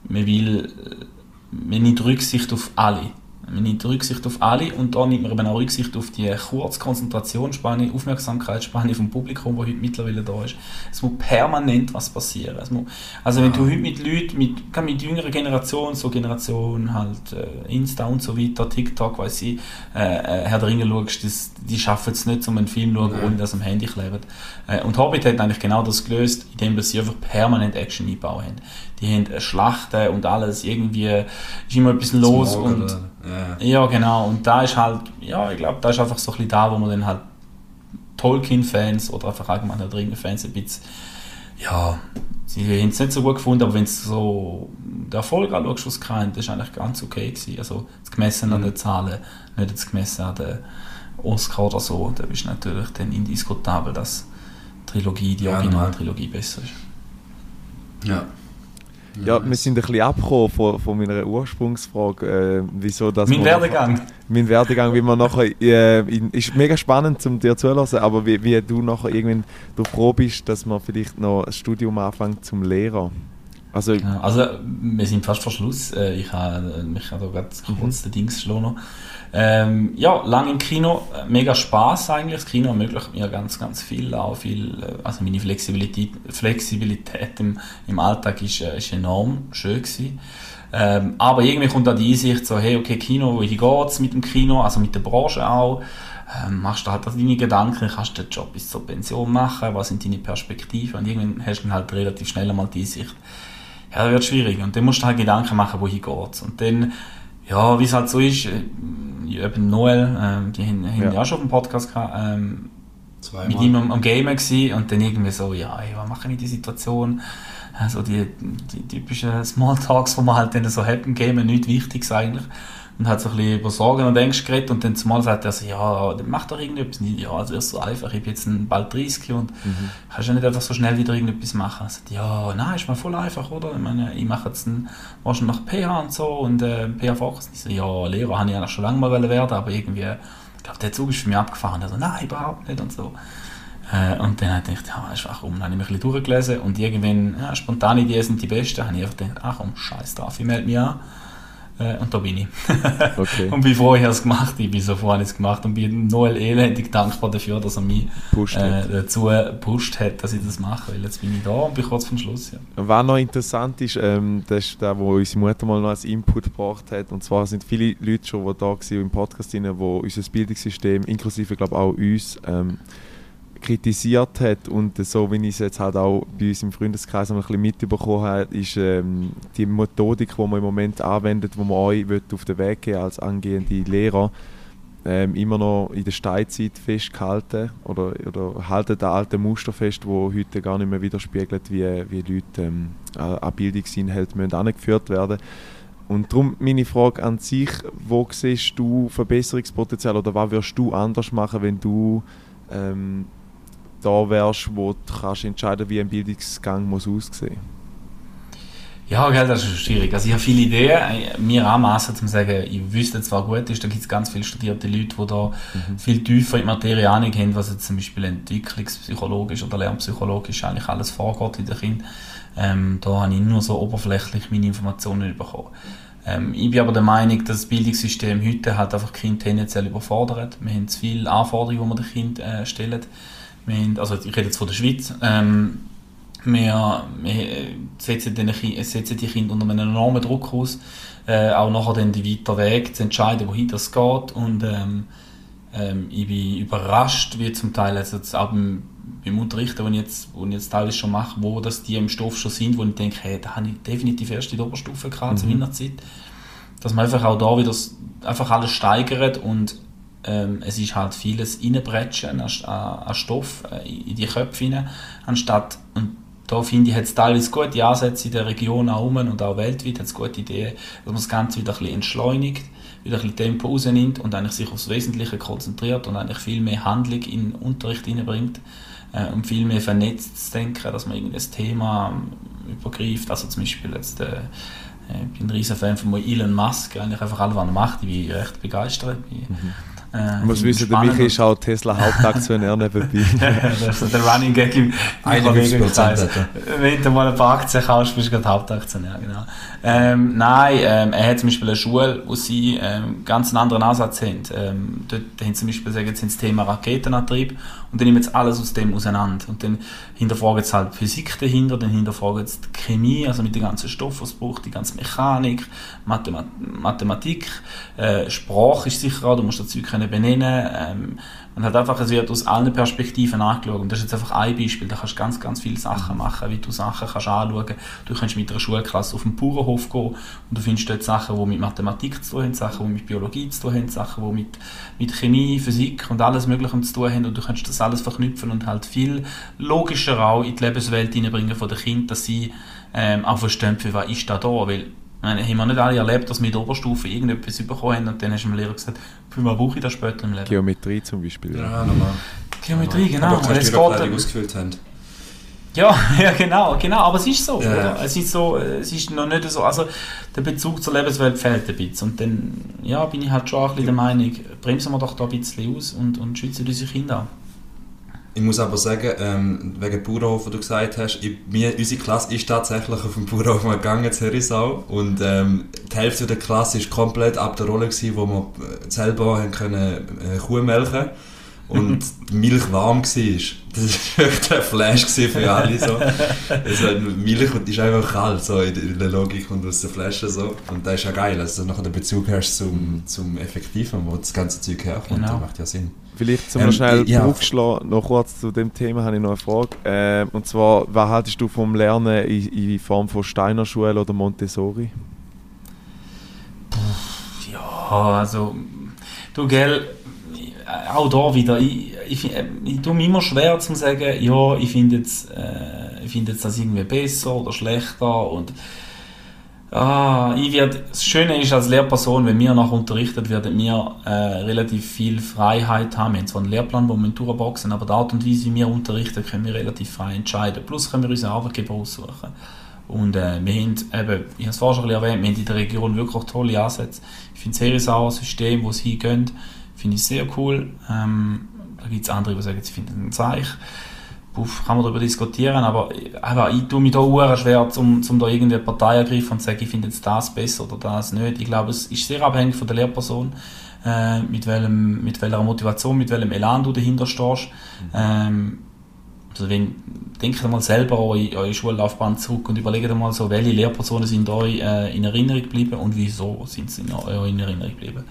Speaker 4: man will, äh, man nimmt Rücksicht auf alle. Man nimmt Rücksicht auf alle und da nimmt man eben auch Rücksicht auf die kurze Konzentrationsspanne, Aufmerksamkeitsspanne vom Publikum, das heute mittlerweile da ist. Es muss permanent was passieren. Muss, also wenn du heute mit Leuten, mit, mit jüngerer Generation, so Generation halt äh, Insta und so weiter, TikTok, weiß ich, äh, äh, Herr der Ringe schaust, das, die schaffen es nicht, um einen Film zu schauen, ohne dass am Handy kleben. Äh, und Hobbit hat eigentlich genau das gelöst, indem sie einfach permanent Action eingebaut haben. Die haben Schlachten und alles, irgendwie ist immer etwas los
Speaker 5: Zum
Speaker 4: und
Speaker 5: Morgen, ja.
Speaker 4: ja, genau. Und da ist halt, ja, ich glaube, da ist einfach so ein bisschen da, wo man dann halt Tolkien-Fans oder einfach allgemein der Ringe-Fans ein bisschen, ja, sie haben es nicht so gut gefunden, aber wenn du so den Erfolg anschaust, was es hatten, das ist eigentlich ganz okay gewesen. Also, gemessen an
Speaker 5: Mhm.
Speaker 4: den Zahlen, nicht jetzt gemessen an den Oscar oder so, da ist natürlich dann indiskutabel, dass die Trilogie, die
Speaker 5: Ja,
Speaker 4: Originaltrilogie besser ist.
Speaker 5: Ja.
Speaker 3: Ja, wir sind ein bisschen abgekommen von, von meiner Ursprungsfrage, äh, wieso das
Speaker 4: mein Werdegang.
Speaker 3: Mein Werdegang, wie man nachher, äh, in, ist mega spannend zum dir zuhören, aber wie, wie du nachher irgendwann durch froh bist, dass man vielleicht noch ein Studium anfängt zum Lehrer. Also,
Speaker 4: also, wir sind fast vor Schluss. Äh, Ich habe mich gerade kurz den Dings noch. Ähm, ja, lang im Kino, äh, mega Spaß eigentlich. Das Kino ermöglicht mir ganz, ganz viel, auch viel, äh, also meine Flexibilität, Flexibilität im, im Alltag ist, äh, ist enorm schön gewesen. Ähm, aber irgendwie kommt da die Einsicht so, hey, okay, Kino, wie geht's mit dem Kino, also mit der Branche auch. Ähm, machst du halt deine Gedanken, kannst du den Job bis zur Pension machen, was sind deine Perspektiven und irgendwann hast du dann halt relativ schnell einmal die Einsicht, ja, das wird schwierig. Und dann musst du halt Gedanken machen, wohin geht's. Und dann, ja, wie es halt so ist, eben Noel, ähm, die haben, haben
Speaker 3: Ja.
Speaker 4: ja auch schon auf dem Podcast gehabt, ähm,
Speaker 5: Zweimal.
Speaker 4: mit ihm am, am Gamen gewesen und dann irgendwie so, ja, ey, was mache ich in die Situation? Also die, die typischen Smalltalks, die man halt dann so hat im Gamen, nicht wichtig eigentlich. Und hat so ein bisschen über Sorgen und Ängste geredet und dann zumal sagt er so, ja, mach doch irgendetwas. Und ich, Ja, also ist so einfach, ich bin jetzt ein bald 30 und kannst ja nicht einfach so schnell wieder irgendetwas machen. Er sagt, ja, nein, ist mal voll einfach, oder? Ich meine, ich mache jetzt einen, wahrscheinlich PH und so und äh, PH Fokus. Ich so, ja, Lehrer habe ich eigentlich schon lange mal werden, aber irgendwie, ich glaube, der Zug ist für mich abgefahren. Also, nein, überhaupt nicht und so. Äh, und dann habe ich gedacht, ja, ist warum? Dann habe ich mich ein bisschen durchgelesen und irgendwann, ja, spontane Ideen sind die besten, habe ich einfach gedacht, ach komm, scheiß drauf, ich melde mich an. Äh, und da bin ich.
Speaker 3: okay,
Speaker 4: und bevor ich es gemacht ich bin so vorhin es gemacht und bin Noel elendig dankbar dafür, dass er mich äh, dazu gepusht hat, dass ich das mache, weil jetzt bin ich da und bin kurz vom Schluss. Ja.
Speaker 3: Was noch interessant ist, ähm, das ist der, wo unsere Mutter mal noch als Input gebracht hat. Und zwar sind viele Leute schon die da waren im Podcast, die unser Bildungssystem, inklusive glaube auch uns, ähm, kritisiert hat. Und so wie ich es jetzt halt auch bei uns im Freundeskreis ein bisschen mitbekommen habe, ist ähm, die Methodik, die man im Moment anwendet, wo man euch will auf den Weg gehen als angehende Lehrer, ähm, immer noch in der Steinzeit festgehalten oder, oder halten an alten Muster fest, wo heute gar nicht mehr widerspiegelt, wie, wie Leute ähm, an an Bildungsinhalte müssen angeführt werden Und darum meine Frage an sich, wo siehst du Verbesserungspotenzial oder was würdest du anders machen, wenn du ähm, da wärst, wo du kannst entscheiden wie ein Bildungsgang muss aussehen
Speaker 4: Ja, gell, das ist schwierig. Also ich habe viele Ideen, mir anmaßen, um zu sagen, ich wüsste zwar gut ist, da gibt es ganz viele studierte Leute, die da mhm. viel tiefer in die Materie haben, was jetzt zum Beispiel entwicklungspsychologisch oder lernpsychologisch eigentlich alles vorgeht in den Kindern. Ähm, da habe ich nur so oberflächlich meine Informationen bekommen. Ähm, ich bin aber der Meinung, dass das Bildungssystem heute halt einfach Kinder tendenziell überfordert. Wir haben zu viele Anforderungen, die wir den Kindern äh, stellen. Haben, also ich rede jetzt von der Schweiz. Ähm, wir, wir setzen, den, setzen die Kinder unter einem enormen Druck aus, äh, auch nachher dann den weiteren Weg zu entscheiden, wohin das geht. Und ähm, ähm, ich bin überrascht, wie zum Teil also auch beim, beim Unterrichten, den ich jetzt, wo ich jetzt teilweise schon mache, wo das die im Stoff schon sind, wo ich denke, hey, da habe ich definitiv erst in der Oberstufe gehabt, mhm. zur Weihnachtszeit. Dass man einfach auch da wieder einfach alles steigert und ähm, es ist halt vieles reinbretschen an, an Stoff äh, in die Köpfe rein, anstatt, und da finde ich, hat es teilweise gute Ansätze in der Region auch und auch weltweit hat es gute Ideen, dass man das Ganze wieder ein bisschen entschleunigt, wieder ein bisschen Tempo rausnimmt und eigentlich sich aufs Wesentliche konzentriert und eigentlich viel mehr Handlung in den Unterricht hineinbringt äh, und viel mehr vernetzt zu denken, dass man irgendein Thema ähm, übergreift, also zum Beispiel jetzt äh, ich bin ein riesen Fan von Elon Musk, eigentlich einfach alles, was er macht, ich bin recht begeistert. Mhm.
Speaker 3: Äh, muss wissen, der Michi ist auch Tesla Hauptaktionär nebenbei.
Speaker 4: das ist der Running Gag im, im Kollegenkreis. Wenn du mal ein paar Aktien kaufst, bist du gerade Hauptaktionär, genau. Ähm, nein, ähm, er hat zum Beispiel eine Schule, wo sie ähm, ganz einen anderen Ansatz haben. Ähm, dort haben sie zum Beispiel sagen, jetzt das Thema Raketenantrieb und dann nehmen jetzt alles aus dem auseinander. Und dann hinterfragen sie halt Physik dahinter, dann hinterfragen sie die Chemie, also mit dem ganzen Stoff, was braucht, die ganze Mechanik, Mathemat Mathematik, äh, Sprache ist sicher auch, du musst das Zeug können benennen. Ähm, man hat einfach, es wird aus allen Perspektiven angeschaut. Und das ist jetzt einfach ein Beispiel. Da kannst du ganz, ganz viele Sachen machen, wie du Sachen kannst anschauen. Du kannst mit einer Schulklasse auf den Bauernhof gehen und du findest dort Sachen, die mit Mathematik zu tun haben, Sachen, die mit Biologie zu tun haben, Sachen, die mit, mit Chemie, Physik und alles Mögliche zu tun haben. Und du kannst das alles verknüpfen und halt viel logischer auch in die Lebenswelt hineinbringen von den Kindern, dass sie ähm, auch verstehen, für was ist da da. Weil meine, haben wir nicht alle erlebt, dass wir in der Oberstufe irgendetwas bekommen haben und dann hast du dem Lehrer gesagt, für was brauche ich das später im Leben?
Speaker 3: Geometrie zum Beispiel.
Speaker 5: Ja, nochmal.
Speaker 4: Geometrie, genau.
Speaker 5: Aber es geht ausgefüllt haben.
Speaker 4: Ja, ja, genau, genau, aber es ist so, ja. oder? Es ist so, es ist noch nicht so, also der Bezug zur Lebenswelt fehlt ein bisschen und dann, ja, bin ich halt schon ein bisschen der Meinung, bremsen wir doch da ein bisschen aus und, und schützen unsere Kinder
Speaker 5: ich muss aber sagen, ähm, wegen Bauernhof, wie du gesagt hast, ich, mir, unsere Klasse ist tatsächlich auf dem Bauernhof gegangen, zu Herisau. Und ähm, die Hälfte der Klasse war komplett ab der Rolle, gewesen, wo wir äh, selber haben können, äh, Kuh melken und die Milch warm war. Das war wirklich ein Flash für alle. So. Also, Milch ist einfach kalt so in der Logik und aus der Flasche. So. Und das ist ja geil, also nachher den Bezug hast zum, zum Effektiven, wo das ganze Zeug herkommt. Genau. Das macht ja Sinn.
Speaker 3: Vielleicht zum ähm, schnell ja. schlagen, noch kurz zu dem Thema habe ich noch eine Frage. Ähm, und zwar, was haltest du vom Lernen in, in Form von Steiner Schule oder Montessori?
Speaker 4: Ja, also, du, gell, auch da wieder, ich, ich, ich, ich tue mir immer schwer zu sagen, ja, ich finde jetzt, äh, find jetzt das irgendwie besser oder schlechter und Ah, ich werd, das Schöne ist als Lehrperson, wenn wir nach unterrichtet werden, wir äh, relativ viel Freiheit haben. Wir haben zwar einen Lehrplan, wo wir durchboxen, aber die Art und Weise, wie wir unterrichten, können wir relativ frei entscheiden. Plus können wir unseren Arbeitgeber aussuchen. Und äh, wir haben eben, ich habe es vorher schon erwähnt, wir haben in der Region wirklich tolle Ansätze. Ich finde Serisauer System, wo sie hingehen, finde ich sehr cool. Ähm, da gibt es andere, die sagen, sie finden es Zeich Puff, kann man darüber diskutieren, aber, aber ich tue mich da auch schwer, um, um da irgendeine Partei ergreifen und zu sagen, ich finde jetzt das besser oder das nicht. Ich glaube, es ist sehr abhängig von der Lehrperson, äh, mit, welchem, mit welcher Motivation, mit welchem Elan du dahinter stehst. Mhm. Ähm, also wenn, denkt mal selber an eure Schullaufbahn zurück und überlegt mal so, welche Lehrpersonen sind euch äh, in Erinnerung geblieben und wieso sind sie in, in Erinnerung geblieben.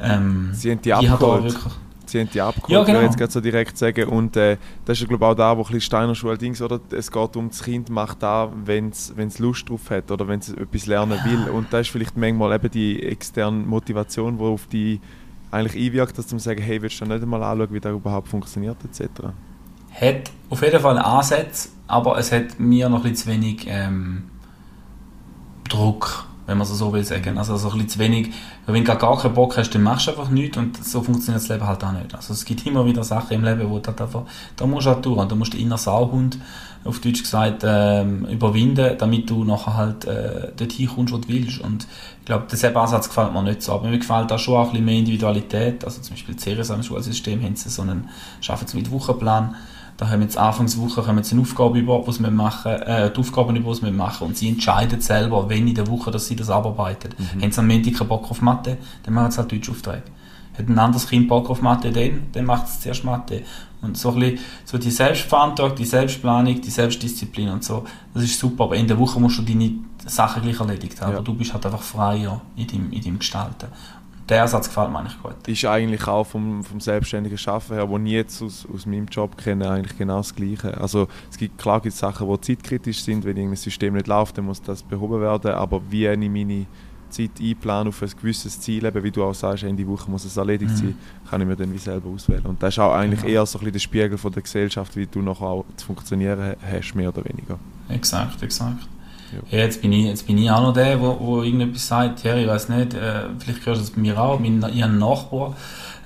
Speaker 3: Ähm, sie haben die abgeholt sie haben die abgeholt, ja, genau. jetzt gerade so direkt sagen. Und äh, das ist glaube ich auch da, wo ein Steiner Schule-Dings, oder? Es geht um das Kind macht da, wenn es Lust drauf hat oder wenn es etwas lernen will. Und da ist vielleicht manchmal eben die externe Motivation, die auf die eigentlich einwirkt, dass zu sagen, hey, willst du nicht einmal anschauen, wie das überhaupt funktioniert, etc.
Speaker 4: Hat auf jeden Fall Ansätze, aber es hat mir noch ein bisschen zu wenig ähm, Druck wenn man es so will sagen. Also, also ein bisschen zu wenig, wenn du gar keinen Bock hast, dann machst du einfach nichts und so funktioniert das Leben halt auch nicht. Also es gibt immer wieder Sachen im Leben, wo du halt einfach, da musst du halt durch und da musst du den inneren Sauhund, auf Deutsch gesagt, ähm, überwinden, damit du nachher halt äh, dorthin kommst, wo du willst. Und ich glaube, der Ansatz gefällt mir nicht so. Aber mir gefällt da schon auch ein bisschen mehr Individualität. Also zum Beispiel Ceres im Schulsystem haben sie so einen, schaffen sie mit Wochenplan, da haben wir jetzt Anfangswoche haben wir eine Aufgabe über, was wir machen, äh, die Aufgaben über, was wir machen. Und sie entscheiden selber, wenn in der Woche, dass sie das abarbeiten. Mhm. Haben sie am Montag keinen Bock auf Mathe, dann machen sie halt Deutschaufträge. Hat ein anderes Kind Bock auf Mathe, dann, dann macht es zuerst Mathe. Und so ein bisschen, so die Selbstverantwortung, die Selbstplanung, die Selbstdisziplin und so, das ist super. Aber in der Woche musst du deine Sachen gleich erledigt haben. Ja. Du bist halt einfach freier in deinem, in deinem Gestalten der Ansatz gefällt mir eigentlich gut.
Speaker 3: Ist eigentlich auch vom, vom selbstständigen Schaffen her, wo ich jetzt aus, aus meinem Job kenne, eigentlich genau das Gleiche. Also es gibt klar gibt Sachen, die zeitkritisch sind, wenn irgendein System nicht läuft, dann muss das behoben werden, aber wie ich meine Zeit einplane auf ein gewisses Ziel, eben, wie du auch sagst, in die Woche muss es erledigt mhm. sein, kann ich mir dann wie selber auswählen. Und das ist auch eigentlich genau. eher so ein bisschen der Spiegel von der Gesellschaft, wie du noch auch zu funktionieren hast, mehr oder weniger.
Speaker 4: Exakt, exakt. Ja. Jetzt, bin ich, jetzt bin ich auch noch der, wo, wo irgendetwas sagt, ja, ich weiß nicht, äh, vielleicht hörst du das bei mir auch, mein, ich habe einen Nachbar,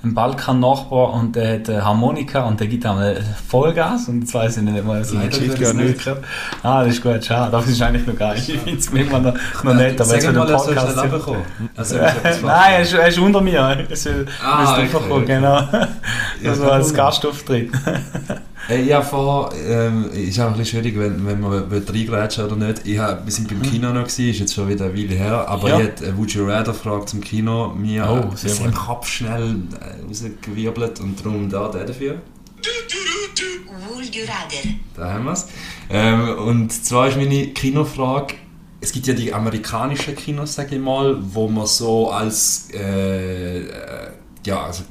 Speaker 4: einen Balkan-Nachbar und der hat eine Harmonika und der gibt einmal Vollgas und weiß ich nicht mal, was
Speaker 3: ich nicht, gar nicht.
Speaker 4: Ah, das ist gut, schade, das ist eigentlich noch geil. Ich finde es mir noch, noch nett, aber
Speaker 5: jetzt für den Podcast... Also,
Speaker 4: Nein, er ist, er ist unter mir, er ist, ah, okay, okay. genau. Das war als Gastauftritt.
Speaker 5: Hey, äh, ja, vor, ähm, ist auch ein bisschen schwierig, wenn, wenn man reingrätschen oder nicht. Ich hab, wir sind beim mhm. Kino noch gewesen, ist jetzt schon wieder eine Weile her, aber ja. ich hätte äh, Would You Rather gefragt zum Kino, mir oh, äh, im Kopf schnell äh, rausgewirbelt und darum da, der dafür. Would You Rather. Da haben wir es. Ähm, und zwar ist meine Kinofrage, es gibt ja die amerikanischen Kinos, sage ich mal, wo man so als, äh, äh ja, also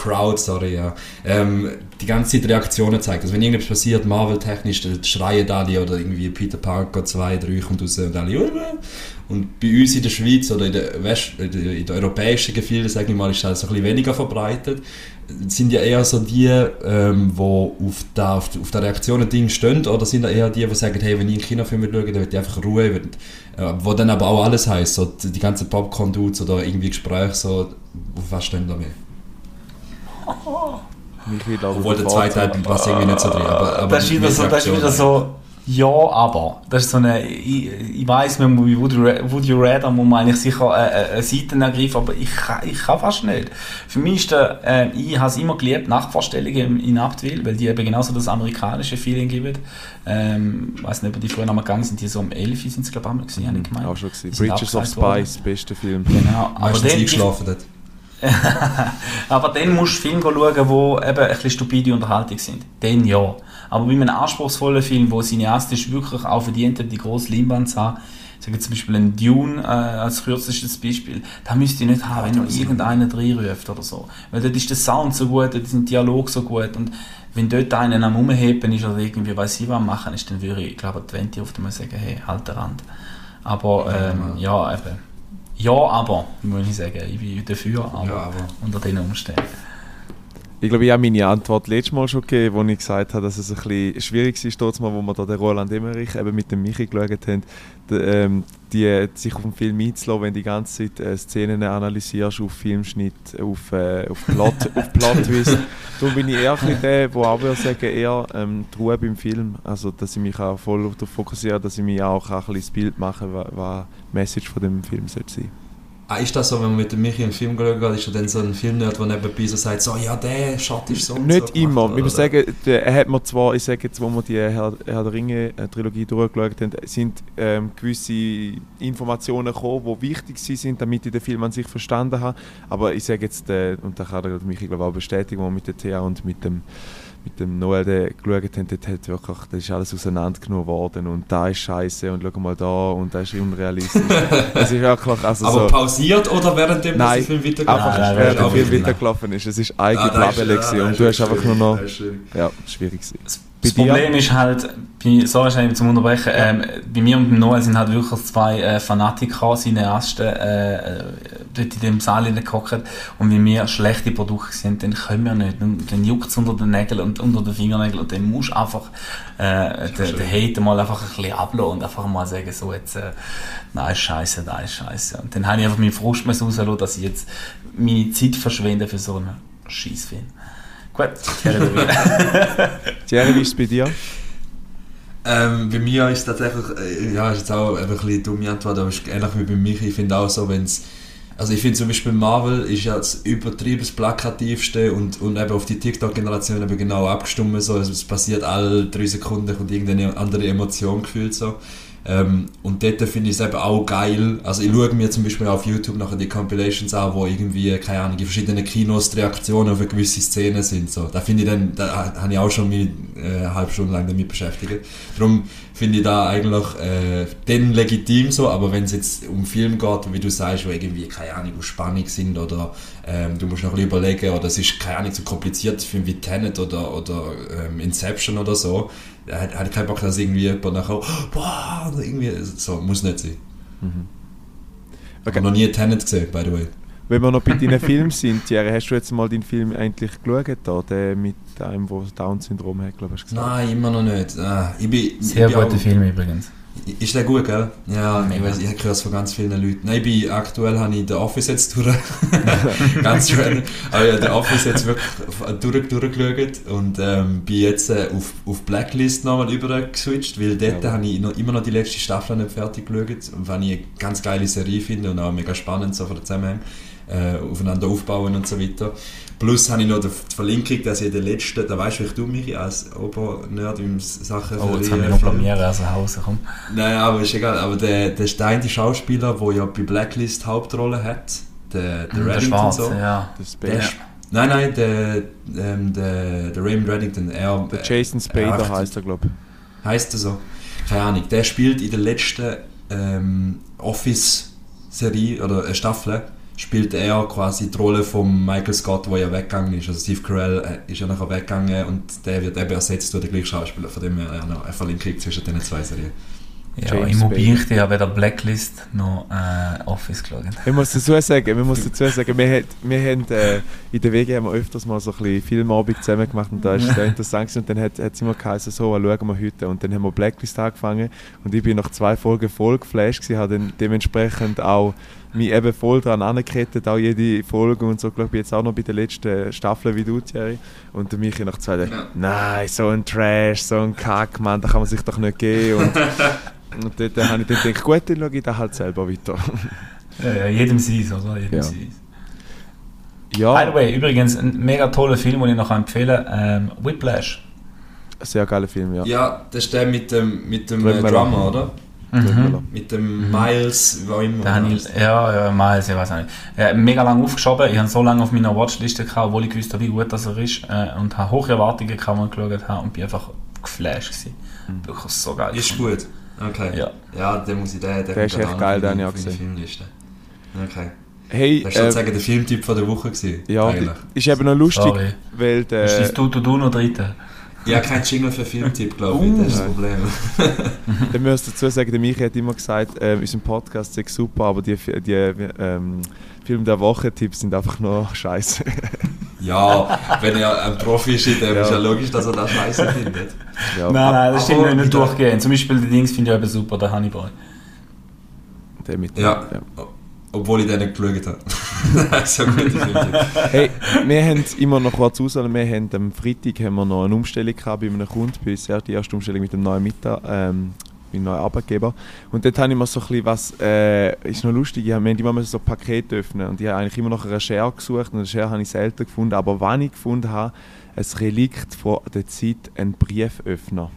Speaker 5: Crowd, sorry, ja, ähm, die ganze Zeit Reaktionen zeigt. Also wenn irgendetwas passiert, Marvel-technisch, dann schreien alle oder irgendwie Peter Parker 2, 3 kommt raus und alle und bei uns in der Schweiz oder in der, West, in der europäischen Gefilde, sage ich mal, ist das ein bisschen weniger verbreitet. Es sind ja eher so die, ähm, die auf der, auf, auf der Reaktionen-Ding stehen, oder sind da eher die, die sagen, hey, wenn ich einen Kinofilm schaue, dann will ich einfach Ruhe. Will, äh, wo dann aber auch alles heisst, so die, die ganzen Popcorn-Dudes oder irgendwie Gespräche, so, auf was stehen da mehr? Obwohl der zweite Teil passt irgendwie nicht so drin. Aber, aber
Speaker 4: das, ist wieder so, das ist wieder so, ja, aber. Das ist so eine, ich, ich weiss, man muss bei Woody Red muss man eigentlich sicher eine, eine Seite ergreifen, aber ich, ich kann fast nicht. Für mich ist der, äh, ich habe es immer geliebt, Nachtvorstellungen in Abtwil, weil die eben genauso das amerikanische Feeling geben. Ähm, ich weiß nicht, ob die früher noch mal gegangen sind, die so um 11 sind es, glaube ich, einmal gewesen,
Speaker 3: mhm, ich gemeint. Auch schon gewesen. Bridges of Spice, beste Film.
Speaker 4: Genau.
Speaker 5: Aber Meistens eingeschlafen dort.
Speaker 4: aber dann musst du Filme schauen, die eben ein bisschen stupide Unterhaltung sind. Dann ja. Aber bei einem anspruchsvollen Film, wo cineastisch wirklich auch verdient hat, die grosse Leinwand zu haben, sage zum Beispiel ein Dune äh, als kürzestes Beispiel, da müsst ihr nicht haben, wenn noch irgendeiner reinruft oder so. Weil dort ist der Sound so gut, dort ist der Dialog so gut und wenn dort einer am Umheben ist oder irgendwie weiß ich was machen ist, dann würde ich, glaube ich, 20 oft mal sagen, hey, halt den Rand. Aber ähm, ja, eben. Ja, aber, muss ich sagen. Ich bin dafür, aber, ja, aber. unter den Umständen.
Speaker 3: Ich glaube, ich habe meine Antwort letztes Mal schon gegeben, als ich gesagt habe, dass es ein bisschen schwierig ist, dort mal, wo wir da den Roland Emmerich eben mit dem Michi geschaut haben, die, ähm, die, sich auf den Film einzulassen, wenn du die ganze Zeit äh, Szenen analysierst, auf Filmschnitt, auf, äh, auf Plot, auf Plot-Twist. Darum bin ich eher der, der auch würde sagen, eher ähm, die Ruhe beim Film. Also, dass ich mich auch voll darauf fokussiere, dass ich mich auch, ein bisschen das Bild mache, was die Message von dem Film sein sollte.
Speaker 5: Ah, ist das so, wenn man mit Michi einen Film schaut, ist er dann so ein Filmnerd, der nebenbei so sagt, so, ja, der Shot ist so
Speaker 3: Nicht
Speaker 5: so
Speaker 3: immer. Gemacht, ich muss sagen, der, er hat mir zwar, ich sage jetzt, wo wir die Herr, Herr der Ringe-Trilogie durchgeschaut haben, sind ähm, gewisse Informationen gekommen, die wichtig sind, damit ich den Film an sich verstanden habe. Aber ich sage jetzt, äh, und da kann er Michi glaube auch bestätigen, mit der Thea und mit dem mit dem Noel geschaut haben, dort hat wirklich, das ist alles auseinandergenommen worden und da ist scheiße und schau mal da und das ist unrealistisch. das ist wirklich, also
Speaker 5: Aber so, pausiert oder während dem
Speaker 3: Nein, Film weitergelaufen ist? Einfach während der Film weitergelaufen ist. Es ist eigentlich ah, Labelle und du hast einfach nur noch... Ja, schwierig gewesen.
Speaker 4: Das Problem ist halt, bei, so wahrscheinlich zum Unterbrechen, ähm, bei mir und dem Noel sind halt wirklich zwei äh, Fanatiker, Cineasten, äh, dort in dem Saal gehockt und wie wir schlechte Produkte sind, dann können wir nicht. Dann, dann juckt es unter den Nägeln und unter den Fingernägeln und dann musst du einfach äh, den, den Hate mal einfach ein bisschen ablassen und einfach mal sagen, so jetzt, äh, nein, scheiße, nein, ist scheiße. Und dann habe ich einfach meinen Frust rauslassen, dass ich jetzt meine Zeit verschwende für so einen Scheißfilm. Gut,
Speaker 3: Thierry, wie ist es bei dir?
Speaker 5: Ähm, bei mir ist tatsächlich, äh, ja, ist jetzt auch ein bisschen eine dumme Antwort, aber es ist ähnlich wie bei Michi. Ich finde auch so, wenn es, also ich finde zum Beispiel Marvel ist ja das übertrieben das plakativste und, und eben auf die TikTok-Generation eben genau abgestimmt so, also es passiert alle drei Sekunden und irgendeine andere Emotion gefühlt so. Ähm, und dort finde ich es eben auch geil. Also ich schaue mir zum Beispiel auf YouTube nachher die Compilations an, wo irgendwie, keine Ahnung, in verschiedenen Kinos die Reaktionen auf eine gewisse Szene sind. So. Da finde ich dann, da habe ich auch schon mich äh, eine halbe Stunde lang damit beschäftigt. Darum finde ich da eigentlich äh, dann legitim so, aber wenn es jetzt um Film geht, wie du sagst, wo irgendwie, keine Ahnung, wo Spannung sind oder ähm, du musst noch ein bisschen überlegen oder es ist, keine Ahnung, so kompliziert Film wie Tenet oder, oder ähm, Inception oder so, hat, hat keinen Bock, dass irgendwie jemand nachher, oh, boah, irgendwie, so, muss nicht sein. Mhm. Okay. Ich habe noch nie Tenet gesehen, by the way.
Speaker 3: Wenn wir noch bei deinen Filmen sind, Thierry, hast du jetzt mal deinen Film eigentlich geschaut, da, der mit einem, der Down-Syndrom hat, glaube
Speaker 5: ich, Nein, immer noch nicht. Ah, ich bin,
Speaker 4: Sehr
Speaker 5: ich
Speaker 4: bin guter Film übrigens.
Speaker 5: Ist der gut, gell? Ja, Mega. ich weiß, ich habe gehört von ganz vielen Leuten. Nein, ich bin, aktuell habe ich den Office jetzt durch. ganz schön. Aber ich habe den Office jetzt wirklich durch, durchgeschaut und ähm, bin jetzt äh, auf, auf Blacklist nochmal übergeswitcht, weil dort ja. habe ich noch, immer noch die letzte Staffel nicht fertig geschaut und weil ich eine ganz geile Serie finde und auch mega spannend so von der Zusammenhang äh, aufeinander aufbauen und so weiter. Plus habe ich noch die Verlinkung, dass ich den letzten, da weißt du, ich du mich als Obernerd im Sachen
Speaker 4: Oh, jetzt haben wir noch blamieren, also Hause, komm.
Speaker 5: Nein, aber ist egal, aber der, der Stein, die Schauspieler, der ja bei Blacklist Hauptrolle hat, der, der
Speaker 4: hm, Reddington so. Ja.
Speaker 5: Der, der Nein, nein, der, ähm, der, der Raymond Reddington, er...
Speaker 3: Der Jason Spader er, heißt er, glaube ich.
Speaker 5: Heißt er so? Keine Ahnung. Der spielt in der letzten ähm, Office-Serie oder Staffel spielt er quasi die Rolle von Michael Scott, der ja weggegangen ist. Also Steve Carell äh, ist ja nachher weggegangen und der wird eben ersetzt durch den gleichen Schauspieler, von dem er noch eine Verlinkung zwischen diesen zwei Serien.
Speaker 4: Ja, James Immobilien ja weder Blacklist noch äh, Office geschaut.
Speaker 3: Ich muss dazu sagen, wir, muss dazu sagen, wir, wir haben äh, in der WG haben wir öfters mal so ein bisschen Filmabend zusammen gemacht und da ist sehr interessant und dann hat es immer geheißen, so, schauen wir heute und dann haben wir Blacklist angefangen und ich bin nach zwei Folgen voll geflasht gewesen, habe dann dementsprechend auch mich eben voll daran angekettet, auch jede Folge und so, glaube ich, jetzt auch noch bei der letzten Staffel wie du, Thierry. Und mich nach zwei Tagen, ja. nein, so ein Trash, so ein Kack, Mann, da kann man sich doch nicht geben. Und, und dort habe ich dann gedacht, gut, dann schaue ich da halt selber weiter.
Speaker 4: Ja, ja jedem sein, oder? Jedem ja. Ja. By the way, übrigens, ein mega toller Film, den ich noch empfehlen kann, ähm, Whiplash.
Speaker 3: Ein sehr geiler Film, ja.
Speaker 5: Ja, das ist der mit dem, mit dem äh, Drummer, oder? Mhm. Mit dem mhm. Miles,
Speaker 4: wie auch immer. Daniel, ja, ja, Miles, ich weiß nicht. Äh, mega lange aufgeschoben. Ich habe so lange auf meiner Watchliste gehabt, obwohl ich gewusst habe, wie gut das er ist. Äh, und habe hohe Erwartungen gehabt, als ich geschaut habe. Und bin einfach geflasht gewesen. Mhm. Wirklich so geil.
Speaker 5: Ist gut. Okay. Ja, ja der muss ich, der,
Speaker 3: der, der ist echt geil, den habe ich
Speaker 5: Filmliste. Okay.
Speaker 3: Hey,
Speaker 5: das war sozusagen äh, der Filmtyp von der Woche. Gewesen,
Speaker 3: ja, eigentlich. ist eben noch lustig, Sorry. weil der...
Speaker 4: Ist das du, du, du noch dritte?
Speaker 5: Ja, kein Jingle für Filmtipp, glaube ich. Uh. Das ist das Problem.
Speaker 3: Dann müsst dazu sagen, der Michi hat immer gesagt, äh, unser Podcast ist super, aber die, die ähm, Film der Woche-Tipps sind einfach nur scheiße.
Speaker 5: ja, wenn er ein Profi ist, dann ja. ist ja logisch, dass er das scheiße findet.
Speaker 4: Ja. Nein, nein, das stimmt nicht durchgehen. Zum Beispiel die Dings finde ich eben super, der Hannibal.
Speaker 3: Der mit
Speaker 5: ja. ja. Obwohl ich den nicht geschaut habe. so gut
Speaker 3: Hey, wir haben immer noch kurz aus, wir haben am Freitag haben wir noch eine Umstellung gehabt bei einem Kunden, bei uns, die erste Umstellung mit dem neuen Mittag, ähm, mit neuen Arbeitgeber. Und dort habe ich mir so ein bisschen was, äh, ist noch lustig, wir haben immer so Pakete öffnen und ich habe eigentlich immer noch eine Share gesucht und eine Share habe ich selten gefunden, aber wann ich gefunden habe, ein Relikt von der Zeit, ein Brieföffner.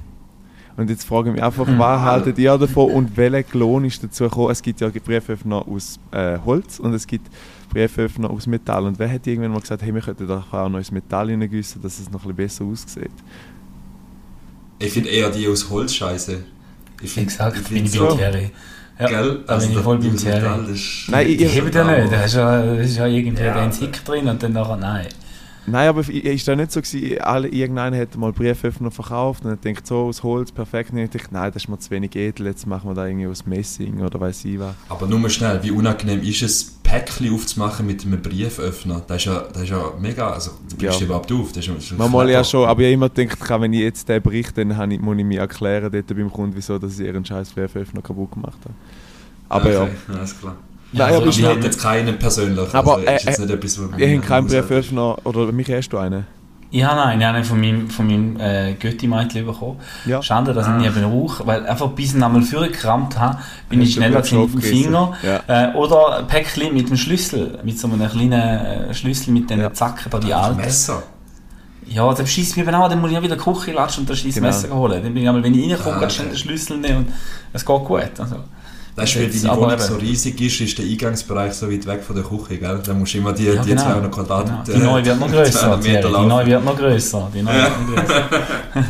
Speaker 3: Und jetzt frage ich mich einfach, was haltet ihr davon und welcher Lohn ist dazu gekommen? Es gibt ja Brieföffner aus äh, Holz und es gibt Brieföffner aus Metall. Und wer hat irgendwann mal gesagt, hey, wir könnten da auch noch ins Metall hineingüssen, dass es noch ein bisschen besser aussieht?
Speaker 5: Ich finde eher die aus Holz scheiße.
Speaker 4: Ich finde Exakt, ich bin so. Thierry. Ja, Gell? Also bin ich voll beim Thierry.
Speaker 3: Nein, ich,
Speaker 4: ich hebe dir nicht. Da ist ja, ist ja irgendwie ja. ein Zick drin und dann nachher nein.
Speaker 3: Nein, aber ist da nicht so gewesen, alle, irgendeiner hätte mal Brieföffner verkauft und denkt so aus Holz, perfekt. Und ich dachte, nein, das ist mir zu wenig edel, jetzt machen wir da irgendwie aus Messing oder weiß ich was.
Speaker 5: Aber nur mal schnell, wie unangenehm ist es, Päckchen aufzumachen mit einem Brieföffner, das ist ja, das ist ja mega, also du brichst
Speaker 3: Ja.
Speaker 5: überhaupt auf. Das ist, das
Speaker 3: Manchmal ja schon, aber ich habe immer gedacht, wenn ich jetzt den berichte, dann ich, muss ich mir erklären dort beim Kunden, wieso dass ich ihren scheiß Werföffner kaputt gemacht habe. Aber
Speaker 5: okay,
Speaker 3: ja.
Speaker 5: alles klar.
Speaker 3: Nein,
Speaker 4: also
Speaker 3: aber ich,
Speaker 5: hätte jetzt keinen persönlich.
Speaker 3: Aber,
Speaker 5: also, ist
Speaker 3: äh,
Speaker 5: jetzt nicht etwas, was
Speaker 3: ich habe keinen Brieföffner, oder mich hast du einen?
Speaker 4: Ich habe einen, ich habe einen von meinem, von meinem äh, Götti-Mädchen bekommen.
Speaker 3: Ja.
Speaker 4: Schade, dass ich ihn eben rauche, weil einfach bis ich ihn einmal vorgekramt habe, bin ich schneller mit dem. Finger.
Speaker 3: Ja.
Speaker 4: Äh, oder ein Päckchen mit dem Schlüssel, mit so einem kleinen äh, Schlüssel mit den
Speaker 3: Ja.
Speaker 4: Zacken, da die alten.
Speaker 5: Messer.
Speaker 4: Ja, dann schießt mich eben auch, dann muss ich auch wieder Küche latschen und das scheiß
Speaker 3: Genau.
Speaker 4: Messer holen. Dann bin ich einmal, wenn ich reinkomme,
Speaker 5: Ah,
Speaker 4: ganz schnell
Speaker 5: okay.
Speaker 4: den Schlüssel nehmen und es geht gut. Also,
Speaker 5: Das ist, weil deine Wohnung so riesig ist, ist der Eingangsbereich so weit weg von der Küche, gell? Da musst du immer die,
Speaker 4: ja,
Speaker 5: die
Speaker 4: genau.
Speaker 5: 200 Quadrat...
Speaker 4: Genau.
Speaker 5: äh,
Speaker 4: Die neue wird noch grösser,
Speaker 5: 200
Speaker 4: Thierry.
Speaker 5: Meter
Speaker 4: Die neue wird noch grösser. Die neue wird noch grösser.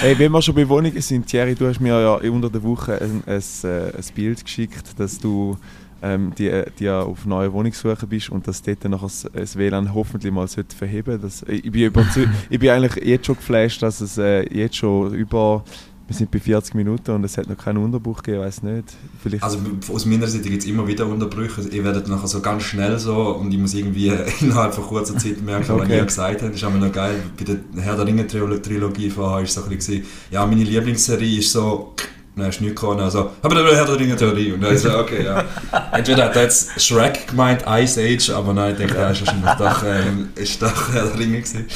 Speaker 3: Hey, wenn wir schon bei Wohnungen sind, Thierry, du hast mir ja unter der Woche ein, ein, äh, ein Bild geschickt, dass du ähm, die, die auf neue Wohnungssuche bist und dass dort nachher das, das WLAN hoffentlich mal sollte verheben das, ich, bin ich bin eigentlich jetzt schon geflasht, dass es äh, jetzt schon über, wir sind bei 40 Minuten und es hat noch keinen Unterbruch gegeben, ich weiß nicht. Vielleicht,
Speaker 5: Also aus meiner Seite gibt es immer wieder Unterbrüche. Also, ihr werdet nachher so ganz schnell so und ich muss irgendwie innerhalb von kurzer Zeit merken, was
Speaker 3: Okay.
Speaker 5: ihr gesagt habt. Das ist auch noch geil. Bei der Herr der Ringe Trilogie vorher ist so ein bisschen, ja, meine Lieblingsserie ist so, dann hast du nichts gekommen, also, aber der Herr der Ringe Theorie. Und dann ist so, okay, ja. Entweder hat er jetzt Shrek gemeint, Ice Age, aber nein, ich denke, er ist wahrscheinlich doch, ähm, ist doch Herr der Ringe gewesen.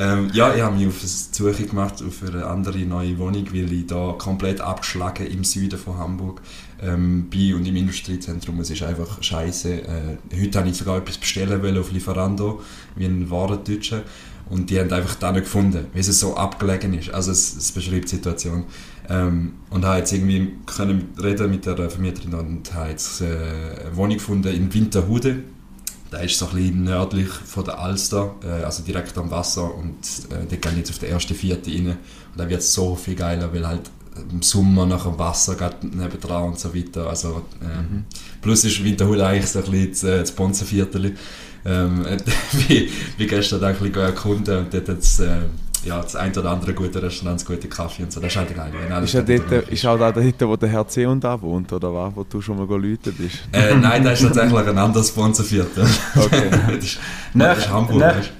Speaker 5: Ähm, ja, ich habe mich auf eine Suche gemacht auf eine andere neue Wohnung, weil ich da komplett abgeschlagen im Süden von Hamburg ähm, bin und im Industriezentrum. Es ist einfach scheiße. Äh, heute habe ich sogar etwas bestellen wollen auf Lieferando, wie ein Warendeutscher. Und die haben einfach da nicht gefunden, weil es so abgelegen ist. Also es, es beschreibt die Situation. Ähm, und habe jetzt irgendwie können reden mit der Vermieterin und habe jetzt äh, eine Wohnung gefunden in Winterhude. Der ist so ein bisschen nördlich von der Alster, äh, also direkt am Wasser und äh, gehe ich jetzt auf der ersten Vierte rein und da wird so viel geiler, weil halt im Sommer nach dem Wasser geht nebendran und so weiter. Also, ähm, Plus ist Winterhude eigentlich so ein bisschen das, äh, das Bonzenviertel. Ähm, wie, wie gestern ein bisschen erkunden und dort jetzt, äh, ja, das ein oder andere gute Restaurant, gute Kaffee und so. Das ist halt geil. wenn alles
Speaker 3: ist, ja
Speaker 5: dort drin
Speaker 3: ist auch da dort, wo der Herr C. und da wohnt, oder was? Wo du schon mal geläutet bist?
Speaker 5: Äh, nein, das ist tatsächlich ein anderes Sponsorviertel.
Speaker 3: Okay.
Speaker 5: das, ist,
Speaker 4: Nach-
Speaker 5: das ist Hamburg.
Speaker 4: nach-
Speaker 5: weißt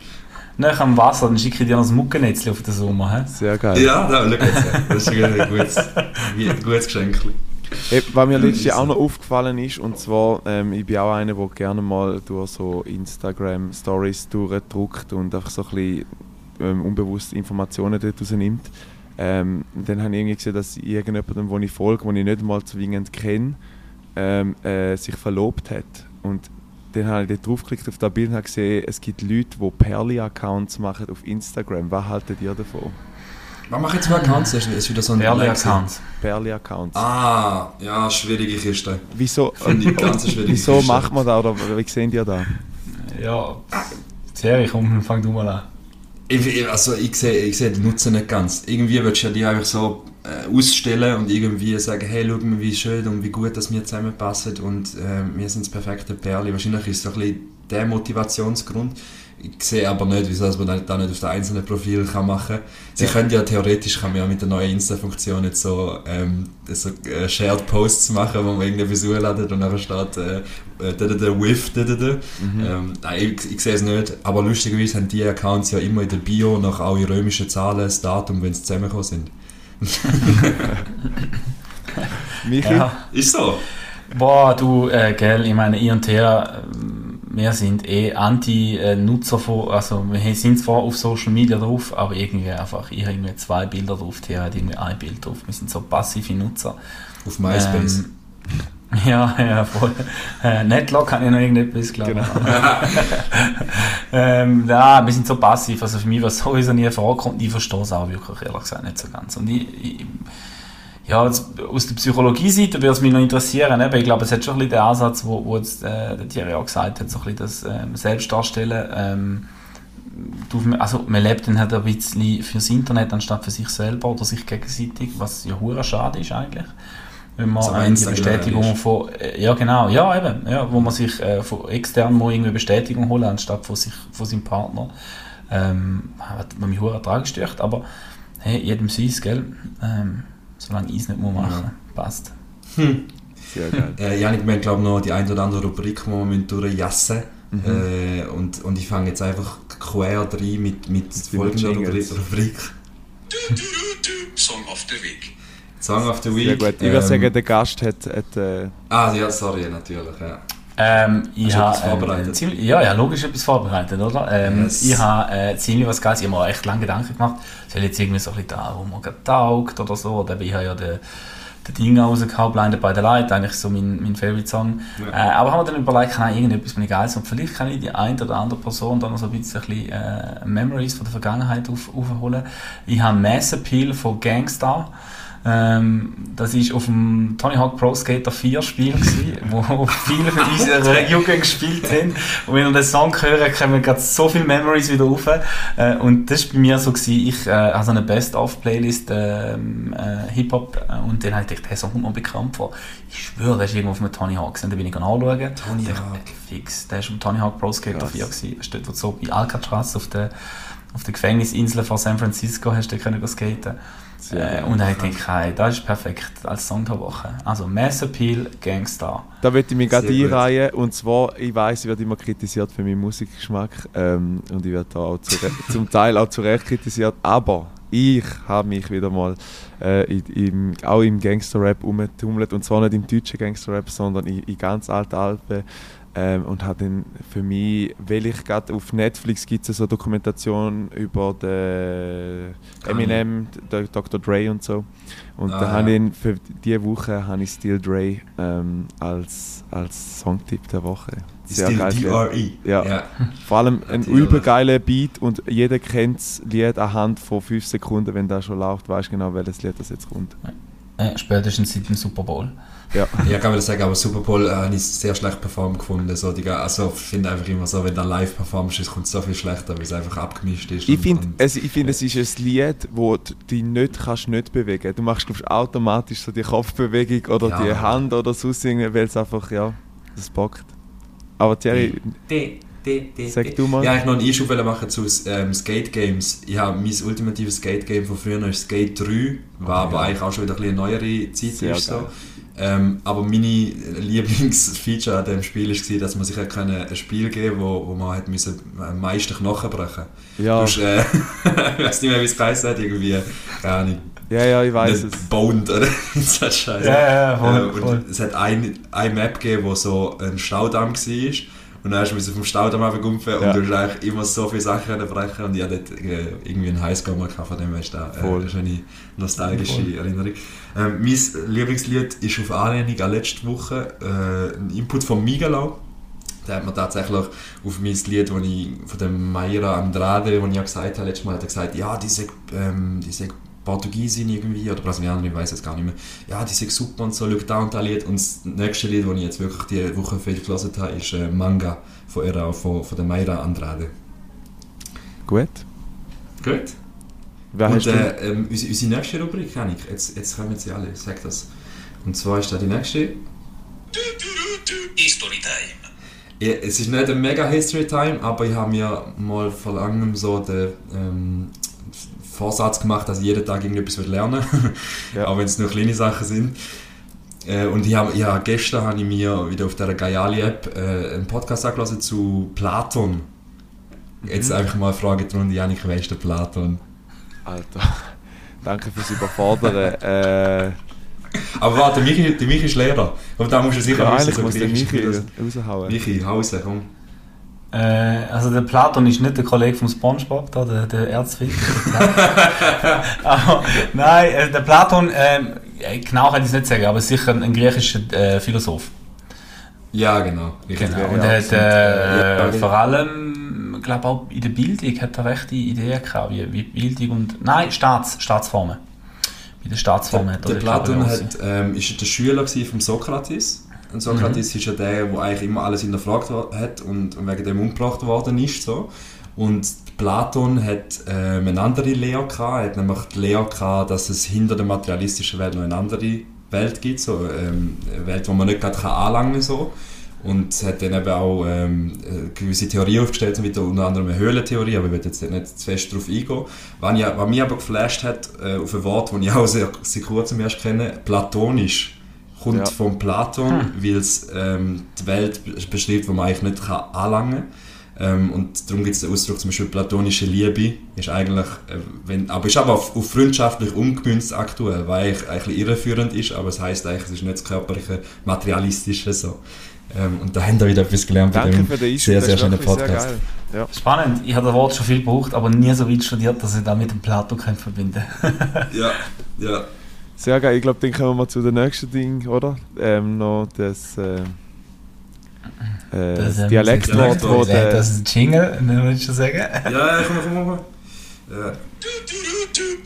Speaker 4: Nach am Wasser, dann schicke ich dir noch das Muckennetzchen auf den Sommer. He?
Speaker 3: Sehr geil.
Speaker 5: Ja, da. Das ist ein gutes, ein gutes Geschenk.
Speaker 3: Hey, was mir letztes Jahr auch noch aufgefallen ist, und zwar, ähm, ich bin auch einer, der gerne mal durch so Instagram-Stories durchdruckt und einfach so ein bisschen ähm, unbewusst Informationen dort rausnimmt. Ähm, dann habe ich irgendwie gesehen, dass irgendjemandem, den ich folge, den ich nicht mal zwingend kenne, ähm, äh, sich verlobt hat. Und dann habe ich dort draufgeklickt auf das Bild und habe gesehen, es gibt Leute, die Perli-Accounts machen auf Instagram. Was haltet ihr davon?
Speaker 5: Was mache ich jetzt mal Accounts? Das ist wieder so ein.
Speaker 4: Accounts.
Speaker 3: Perli-Accounts.
Speaker 5: Ah, ja, schwierige Kiste.
Speaker 3: Wieso,
Speaker 5: Finde ich ganz schwierige
Speaker 3: wieso
Speaker 5: Kiste.
Speaker 3: macht man das oder wie sehen die da?
Speaker 4: Ja, Thierry, komm, fang du mal an.
Speaker 5: Ich, also ich sehe ich sehe den Nutzen nicht ganz. Irgendwie willst du ja die einfach so äh, ausstellen und irgendwie sagen, hey, schau mal, wie schön und wie gut dass wir zusammenpassen und äh, wir sind das perfekte Pärchen. Wahrscheinlich ist so ein bisschen der Motivationsgrund. Ich sehe aber nicht, wieso man das da nicht auf den einzelnen Profil kann machen kann. Sie
Speaker 3: Ja.
Speaker 5: können ja theoretisch kann man ja mit der neuen Insta-Funktion jetzt so, ähm, so äh, Shared Posts machen, wo man irgendetwas hochladet und dann steht äh, äh, da, da, da, with, da, da, da. Ähm, nein, ich, ich sehe es nicht, aber lustigerweise haben die Accounts ja immer in der Bio noch auch in römischen Zahlen das Datum, wenn sie zusammengekommen sind.
Speaker 3: Michi?
Speaker 4: Ja.
Speaker 5: Ist so.
Speaker 4: Boah, du, äh, gell, ich meine, ich und Thea, ähm, wir sind eh Anti-Nutzer von, also wir sind zwar auf Social Media drauf, aber irgendwie einfach, ich habe irgendwie zwei Bilder drauf, Thea hat irgendwie ein Bild drauf. Wir sind so passive Nutzer.
Speaker 5: Auf MySpace.
Speaker 4: Ähm, ja, ja, voll. Äh, Netlog kann ich noch irgendetwas, glaube ich. ähm, ja, wir sind so passiv, also für mich, was sowieso nie vorkommt, ich verstehe es auch wirklich, ehrlich gesagt, nicht so ganz. Und ich, ich ja, aus der Psychologie-Seite würde es mich noch interessieren, eben, ich glaube, es hat schon ein bisschen den Ansatz, wo, wo jetzt äh, der Thierry auch gesagt hat, so ein bisschen das ähm, Selbstdarstellen, ähm, also man lebt dann halt ein bisschen fürs Internet anstatt für sich selber oder sich gegenseitig, was ja hure schade ist eigentlich. Wenn man äh, die Bestätigung von, äh, ja genau, ja eben, ja, wo man sich äh, von extern muss irgendwie Bestätigung holen, anstatt von sich, von seinem Partner. Ähm, hat man mich hure tragisch stört, aber hey, jedem seins, gell? Ähm, solange ich es nicht muss machen, passt.
Speaker 3: Sehr geil.
Speaker 5: Äh, Janik, wir haben glaube noch die ein oder andere Rubrik, die wir müssen durchjassen
Speaker 3: Mhm.
Speaker 5: äh, und, und ich fange jetzt einfach quer rein mit, mit folgender Rubrik.
Speaker 3: Jingles.
Speaker 5: Rubrik.
Speaker 1: Song of the Week.
Speaker 5: Song of the Week.
Speaker 3: Sehr gut. Ich würde
Speaker 5: Ähm,
Speaker 3: sagen, der Gast hat, hat äh,
Speaker 5: Ah, ja, sorry, natürlich. Ja.
Speaker 4: Ähm, ich habe
Speaker 5: etwas vorbereitet?
Speaker 4: äh, ziemlich, ja, ja, logisch etwas vorbereitet, oder? Ähm,
Speaker 5: Yes.
Speaker 4: Ich habe äh, ziemlich was Geiles, ich habe mir echt lange Gedanken gemacht, soll jetzt irgendwie so ein bisschen da, wo man taugt oder so, oder ich habe ja den, den Ding rausgehauen, Blinded by the Light, eigentlich so mein, mein Favorite-Song.
Speaker 5: Ja.
Speaker 4: Äh, aber haben wir dann überlegt, kann ich irgendetwas mir Geiles und vielleicht kann ich die eine oder andere Person dann noch so ein bisschen, ein bisschen äh, Memories von der Vergangenheit auf, aufholen. Ich habe Mass Appeal von Gangstar. Ähm, das war auf dem Tony Hawk Pro Skater 4 Spiel, gewesen, wo viele von unserer Jugend gespielt haben. Und wenn wir den Song hören, kommen gerade so viele Memories wieder rauf. Äh, und das war bei mir so, gewesen, ich äh, habe so eine Best-of-Playlist ähm, äh, Hip-Hop äh, und dann habe ich gedacht, hey, Song kommt mir bekannt vor. Ich schwöre, der ist irgendwo auf dem Tony Hawk. Und dann bin ich anschauen.
Speaker 5: Tony
Speaker 4: ich-
Speaker 5: Hawk.
Speaker 4: Fix, der ist am Tony Hawk Pro Skater
Speaker 3: Krass.
Speaker 4: 4 gewesen. Das ist dort, wo so bei Alcatraz auf der auf der Gefängnisinsel von San Francisco hast du können
Speaker 3: Sehr
Speaker 4: Äh, und dann denke ich, hey, das ist perfekt als Song der Woche. Also Mass Appeal, Gangstar.
Speaker 3: Da würde ich mich gerade einreihen. Und zwar, ich weiß, ich werde immer kritisiert für meinen Musikgeschmack. Ähm, und ich werde da auch zu, zum Teil auch zu Recht kritisiert. Aber ich habe mich wieder mal äh, in, im, auch im Gangster-Rap umgetummelt. Und zwar nicht im deutschen Gangster-Rap, sondern in, in ganz alten Alpen. Ähm, und habe dann für mich, weil ich gerade auf Netflix gibt es so Dokumentation über den Eminem, den Dr. Dre und so. Und
Speaker 5: Ah,
Speaker 3: da habe ich für diese Woche habe ich Still Dre ähm, als, als Songtipp der Woche.
Speaker 5: Still
Speaker 3: geiles Lied.
Speaker 5: D.R.E.
Speaker 3: Ja.
Speaker 5: ja.
Speaker 3: Vor allem ein
Speaker 5: Natürlich.
Speaker 3: übergeiler Beat und jeder kennt das Lied anhand von 5 Sekunden, wenn das schon läuft, weiß genau, welches Lied das jetzt kommt.
Speaker 4: Äh, spätestens seit dem Super Bowl.
Speaker 3: Ja.
Speaker 5: Ja, kann man sagen, aber Super Bowl äh, habe ich sehr schlecht performt gefunden. So, die, also, ich finde einfach immer so, wenn du live performst, es kommt so viel schlechter, weil es einfach abgemischt ist.
Speaker 3: Ich finde, es, ich find, es ist ein Lied, wo du dich nicht, kannst nicht bewegen Du machst glaub ich, automatisch so die Kopfbewegung oder
Speaker 5: Ja.
Speaker 3: die Hand oder so singen, weil es einfach, ja, das bockt. Aber Thierry,
Speaker 5: D, D, D,
Speaker 3: Sag du mal.
Speaker 5: Ja, ich noch einen Einschub machen zu ähm, Skate Games. Ich habe mein ultimatives Skate Game von früher ist Skate 3, war aber eigentlich auch schon wieder ein bisschen eine neuere Zeit
Speaker 3: Sehr
Speaker 5: ist so.
Speaker 3: geil.
Speaker 5: Ähm, aber meine Lieblingsfeature an dem Spiel war, dass man sich hat können ein Spiel geben wo, wo man hat müssen am meisten Knochen brechen
Speaker 3: ja,
Speaker 5: Du hast, äh, ich weiß nicht mehr, wie es geheißen hat, irgendwie, keine Ahnung,
Speaker 3: ja, ja, ich weiß
Speaker 5: nicht
Speaker 3: es.
Speaker 5: boned oder so ein Scheiß.
Speaker 4: Ja, ja, voll,
Speaker 5: Äh,
Speaker 4: voll.
Speaker 5: es hat ein, eine Map gegeben, wo so ein Staudamm war. Und dann hast du vom Staudamm runtergumpfen
Speaker 3: Ja.
Speaker 5: und du hast eigentlich immer so viele Sachen können brechen und ich hatte dort äh, irgendwie einen Highscore gehabt, von dem her ist da äh,
Speaker 3: Voll.
Speaker 5: eine schöne nostalgische Erinnerung. Ähm, mein Lieblingslied ist auf Anlehnung an letzte Woche äh, ein Input von Migalo. Der hat mir tatsächlich auf mein Lied, ich von dem Mayra Andrade, das ich ja gesagt habe, letztes Mal hat er gesagt, ja, diese, ähm, diese Portugiesin irgendwie, oder Brasilianerin, ich weiß es gar nicht mehr. Ja, die sind super und so, schau da und da Lied. Und das nächste Lied, das ich jetzt wirklich diese Woche viel gelesen habe, ist äh, Manga von ihr, auch von, von der Mayra Andrade.
Speaker 3: Gut.
Speaker 5: Gut.
Speaker 3: Wer
Speaker 5: und äh, ähm, unsere, unsere nächste Rubrik, Janik, jetzt, jetzt kommen sie alle, sag das. Und zwar ist da die nächste.
Speaker 1: History Time.
Speaker 5: Ja, es ist nicht ein mega History Time, aber ich habe mir mal vor langem so den ähm, Vorsatz gemacht, dass ich jeden Tag irgendetwas lernen will.
Speaker 3: Ja.
Speaker 5: auch wenn es nur kleine Sachen sind. Äh, und ich habe, ja, gestern habe ich mir wieder auf der Gayali-App äh, einen Podcast angelassen zu Platon. Jetzt einfach mal eine Frage drin, Janik, wer ist der Platon?
Speaker 3: Alter. Danke fürs Überfordern. äh,
Speaker 5: Aber warte, der Michi, der Michi ist Lehrer. Und da musst du sicher
Speaker 3: ja,
Speaker 5: wissen, so
Speaker 3: muss der
Speaker 5: griechisch,
Speaker 3: Michi raushauen.
Speaker 5: Michi, Hause, komm.
Speaker 4: Äh, also der Platon ist nicht der Kollege vom Spongebob, da, der, der Erzfilm. aber nein, äh, der Platon, ähm, äh, genau kann ich es nicht sagen, aber sicher ein, ein griechischer äh, Philosoph.
Speaker 5: Ja, genau.
Speaker 4: Genau.
Speaker 3: Ja,
Speaker 4: Und
Speaker 3: ja,
Speaker 4: er hat äh,
Speaker 5: Ja,
Speaker 4: vor allem, ich glaube auch in der Bildung hat er rechte Ideen gehabt, wie, wie Bildung und, nein, Staats, Staatsformen. Bei den Staatsformen hat er
Speaker 5: Der Platon hat, ähm, ist der Schüler von Sokrates. Und Sokrates ist ja der, der eigentlich immer alles hinterfragt hat und, und wegen dem umgebracht worden ist. So. Und Platon hat ähm, eine andere Lehre gehabt. Er hat nämlich die Lehre gehabt, dass es hinter der materialistischen Welt noch eine andere Welt gibt. So, ähm, eine Welt, die man nicht gerade kann anlangen kann. So. Und hat dann eben auch ähm, äh, gewisse Theorien aufgestellt, so wie der- unter anderem eine Höhlentheorie, aber ich will jetzt nicht zu fest darauf eingehen. Was, ich, was mich aber geflasht hat, äh, auf ein Wort, das ich auch sehr, sehr kurz erst kenne, platonisch, kommt
Speaker 3: Ja.
Speaker 5: von Platon, weil es ähm, die Welt beschreibt, die man eigentlich nicht kann anlangen kann. Ähm, und darum gibt es den Ausdruck zum Beispiel platonische Liebe, ist eigentlich, äh, wenn, aber ist aber auf, auf freundschaftlich umgemünzt aktuell, weil eigentlich ein bisschen irreführend ist, aber es heisst eigentlich, es ist nicht das körperliche, materialistische so. Ähm, und da haben wir wieder etwas gelernt bei
Speaker 3: Danke
Speaker 5: dem
Speaker 3: für den
Speaker 5: sehr,
Speaker 3: das
Speaker 5: sehr
Speaker 3: ist
Speaker 5: schönen
Speaker 3: sehr
Speaker 5: Podcast.
Speaker 3: geil. Ja.
Speaker 4: Spannend, ich habe das Wort schon viel gebraucht, aber nie so weit studiert, dass ich das mit dem Plato kann verbinden
Speaker 5: Ja, ja.
Speaker 3: Sehr geil, ich glaube, dann kommen wir zu dem nächsten Ding, oder? Ähm, noch das, äh, äh, das
Speaker 4: ähm,
Speaker 3: Dialektwort,
Speaker 4: das,
Speaker 3: wo
Speaker 4: das,
Speaker 3: der,
Speaker 4: das ist ein Jingle, ne, würdest du sagen?
Speaker 5: Ja, ja, komm, komm, komm. Ja.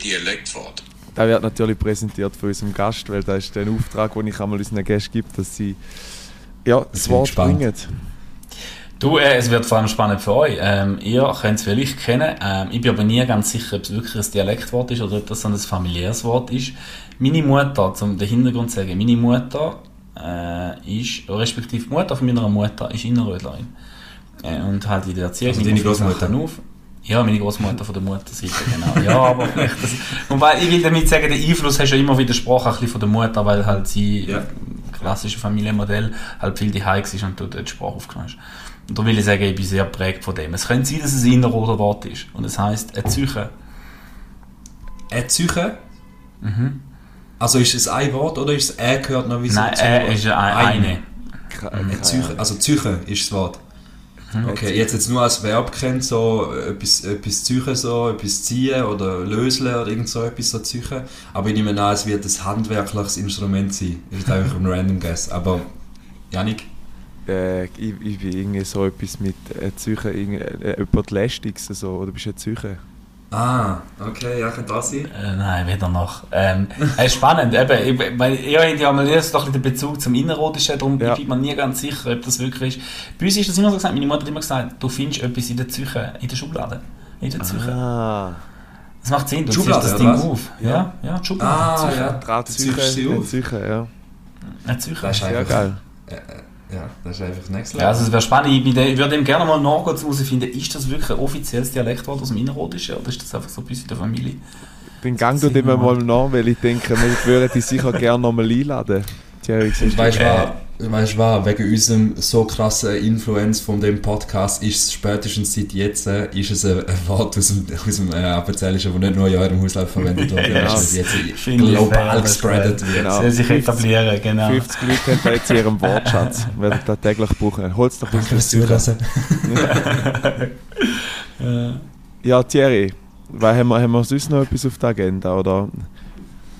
Speaker 1: Dialektwort.
Speaker 3: der wird natürlich präsentiert von unserem Gast, weil das ist der Auftrag, den ich einmal unseren Gästen gebe, dass sie ja, das Wort
Speaker 5: gespannt.
Speaker 3: bringen.
Speaker 4: Du, äh, es wird vor allem spannend für euch. Ähm, ihr könnt es vielleicht kennen. Ähm, ich bin aber nie ganz sicher, ob es wirklich ein Dialektwort ist oder ob das ein familiäres Wort ist. Meine Mutter, um den Hintergrund zu sagen, meine Mutter äh, ist, respektive Mutter von meiner Mutter ist Innerrödlerin. Äh, und halt in der Erziehung.
Speaker 5: Also deine Großmutter?
Speaker 4: Auf. Ja, meine Großmutter von der Mutterseite, genau. Ja, aber vielleicht das, und weil ich will damit sagen, der Einfluss hast du ja immer widersprochen, ein bisschen von der Mutter, weil halt sie
Speaker 5: Ja.
Speaker 4: Im klassischen Familienmodell halt viel die war und dort die Sprache aufgenommen hast. Und da will ich sagen, ich bin sehr geprägt von dem. Es könnte sein, dass es ein inneroder Wort ist. Und es heisst eine Psyche.
Speaker 5: Eine Psyche?
Speaker 4: Mhm.
Speaker 5: Also ist es ein Wort oder ist es «ä» gehört noch wie so
Speaker 4: Nein,
Speaker 5: Wort?
Speaker 4: ist eine. eine.
Speaker 5: Eine
Speaker 3: Ahnung.
Speaker 5: also Psyche ist das Wort.
Speaker 4: Mhm.
Speaker 5: Okay, jetzt, jetzt nur als Verb kennt, so äh, etwas, etwas Psyche, so etwas ziehen oder löseln oder irgend so etwas so Psyche. Aber ich nehme an, es wird ein handwerkliches Instrument sein. Das ist einfach ein random Guess. Aber, Janik?
Speaker 3: Äh, ich, ich bin irgendwie so etwas mit äh, Psyche, irgendwie, äh, jemand Lästiges so, oder bist du eine Psyche?
Speaker 5: Ah, okay, ja, kann das sein?
Speaker 4: Äh, nein, weder noch. Ähm, äh, spannend, eben, ich, weil ihr habt ja mal erst doch den Bezug zum Innerrhodischen, darum
Speaker 3: Ja.
Speaker 4: bin ich mir nie ganz sicher, ob das wirklich ist. Bei uns ist das immer so gesagt, meine Mutter hat immer gesagt, du findest etwas in der Psyche, in der Schublade. In der Psyche.
Speaker 3: Ah,
Speaker 4: Das macht Sinn, du ziehst
Speaker 5: Schublade,
Speaker 4: das Ding
Speaker 5: was?
Speaker 4: auf. Ja, ja, die Schublade.
Speaker 5: Ah, ja. ziehst sie
Speaker 3: eine
Speaker 5: auf.
Speaker 3: Psyche, ja.
Speaker 4: Eine Psyche.
Speaker 5: Das ist einfach,
Speaker 3: geil.
Speaker 5: äh, äh, ja, das ist einfach next
Speaker 4: Ja,
Speaker 5: level.
Speaker 4: also es wäre spannend, ich, würde ihm gerne mal nachgehen, um herauszufinden, ist das wirklich ein offizielles Dialektwort aus dem Innerrhodischen oder ist das einfach so ein bisschen in der Familie?
Speaker 3: Den Gang tut immer
Speaker 4: wir
Speaker 3: mal nach, weil ich denke, wir würden dich sicher gerne nochmal einladen.
Speaker 5: Weißt du
Speaker 4: Äh.
Speaker 5: Weißt du was? Wegen unserem so krassen Influence von dem Podcast ist es spätestens seit jetzt äh, ist es ein, ein Wort aus dem, aus dem äh, Appenzellischen, das nicht nur in eurem Haushalt verwendet wird, sondern es jetzt global gespreadet
Speaker 4: das
Speaker 5: wird.
Speaker 3: Genau.
Speaker 4: Soll sich
Speaker 3: 50
Speaker 4: etablieren, genau.
Speaker 3: 50 Leute haben da jetzt in ihrem Wortschatz, werden das täglich brauchen. Hol's doch
Speaker 5: Danke fürs
Speaker 3: Psyche.
Speaker 5: Zuhören.
Speaker 3: Ja, Thierry, haben wir, haben wir sonst noch etwas auf der Agenda? Oder?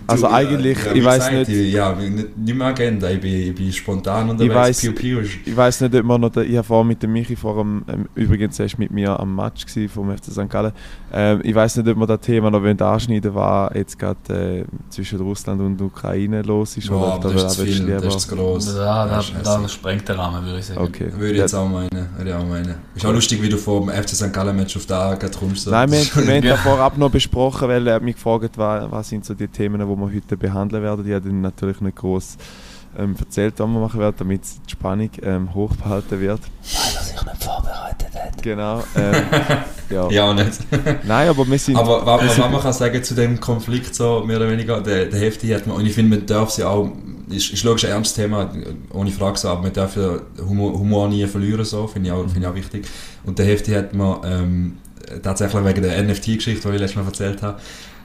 Speaker 3: Also
Speaker 5: Du,
Speaker 3: eigentlich,
Speaker 5: ja,
Speaker 3: ich weiß nicht,
Speaker 5: Ich, ja, nicht, nicht mehr Agenda, ich bin, ich bin spontan unterwegs. Piu, piu.
Speaker 3: ich weiß nicht, ob wir noch, ich habe vorhin mit dem Michi vor dem, ähm, übrigens er ist mit mir am Match vom FC St. Gallen. Ähm, ich weiß nicht, ob wir das Thema noch wollen anschneiden was jetzt gerade äh, zwischen Russland und Ukraine los ist.
Speaker 5: Boah,
Speaker 3: oder
Speaker 5: das
Speaker 3: da
Speaker 5: ist viel, das ist zu gross.
Speaker 4: Ja, da,
Speaker 5: Das ist
Speaker 4: da
Speaker 5: hässlich.
Speaker 4: sprengt der Rahmen, würde ich sagen.
Speaker 3: Okay.
Speaker 5: Würde ich jetzt auch meinen. Würde ich auch meinen. Ist auch lustig, wie du vom FC St. Gallen Match auf da gerade kommst. So.
Speaker 3: Nein, wir,
Speaker 5: Das
Speaker 3: haben-
Speaker 4: Ja.
Speaker 3: das vorab noch besprochen, weil er hat mich gefragt, was, was sind so die Themen, die wir heute behandeln werden. Ich habe dann natürlich nicht groß ähm, erzählt, was wir machen werden, damit die Spannung ähm, hoch behalten wird.
Speaker 4: Weil er sich nicht vorbereitet hat.
Speaker 3: Genau. Ähm, ja.
Speaker 5: ja, auch nicht.
Speaker 3: Nein, aber wir sind.
Speaker 5: Aber was, was man kann sagen zu dem Konflikt, so mehr oder weniger, der, der heftige hat man, und ich finde, man darf sie auch, ist, ist logisch ein ernstes Thema, ohne Frage so, aber man darf ja Humor, Humor nie verlieren, so, finde ich, auch- finde ich auch wichtig. Und der heftige hat man ähm, tatsächlich wegen der NFT-Geschichte, die ich letztes Mal erzählt habe,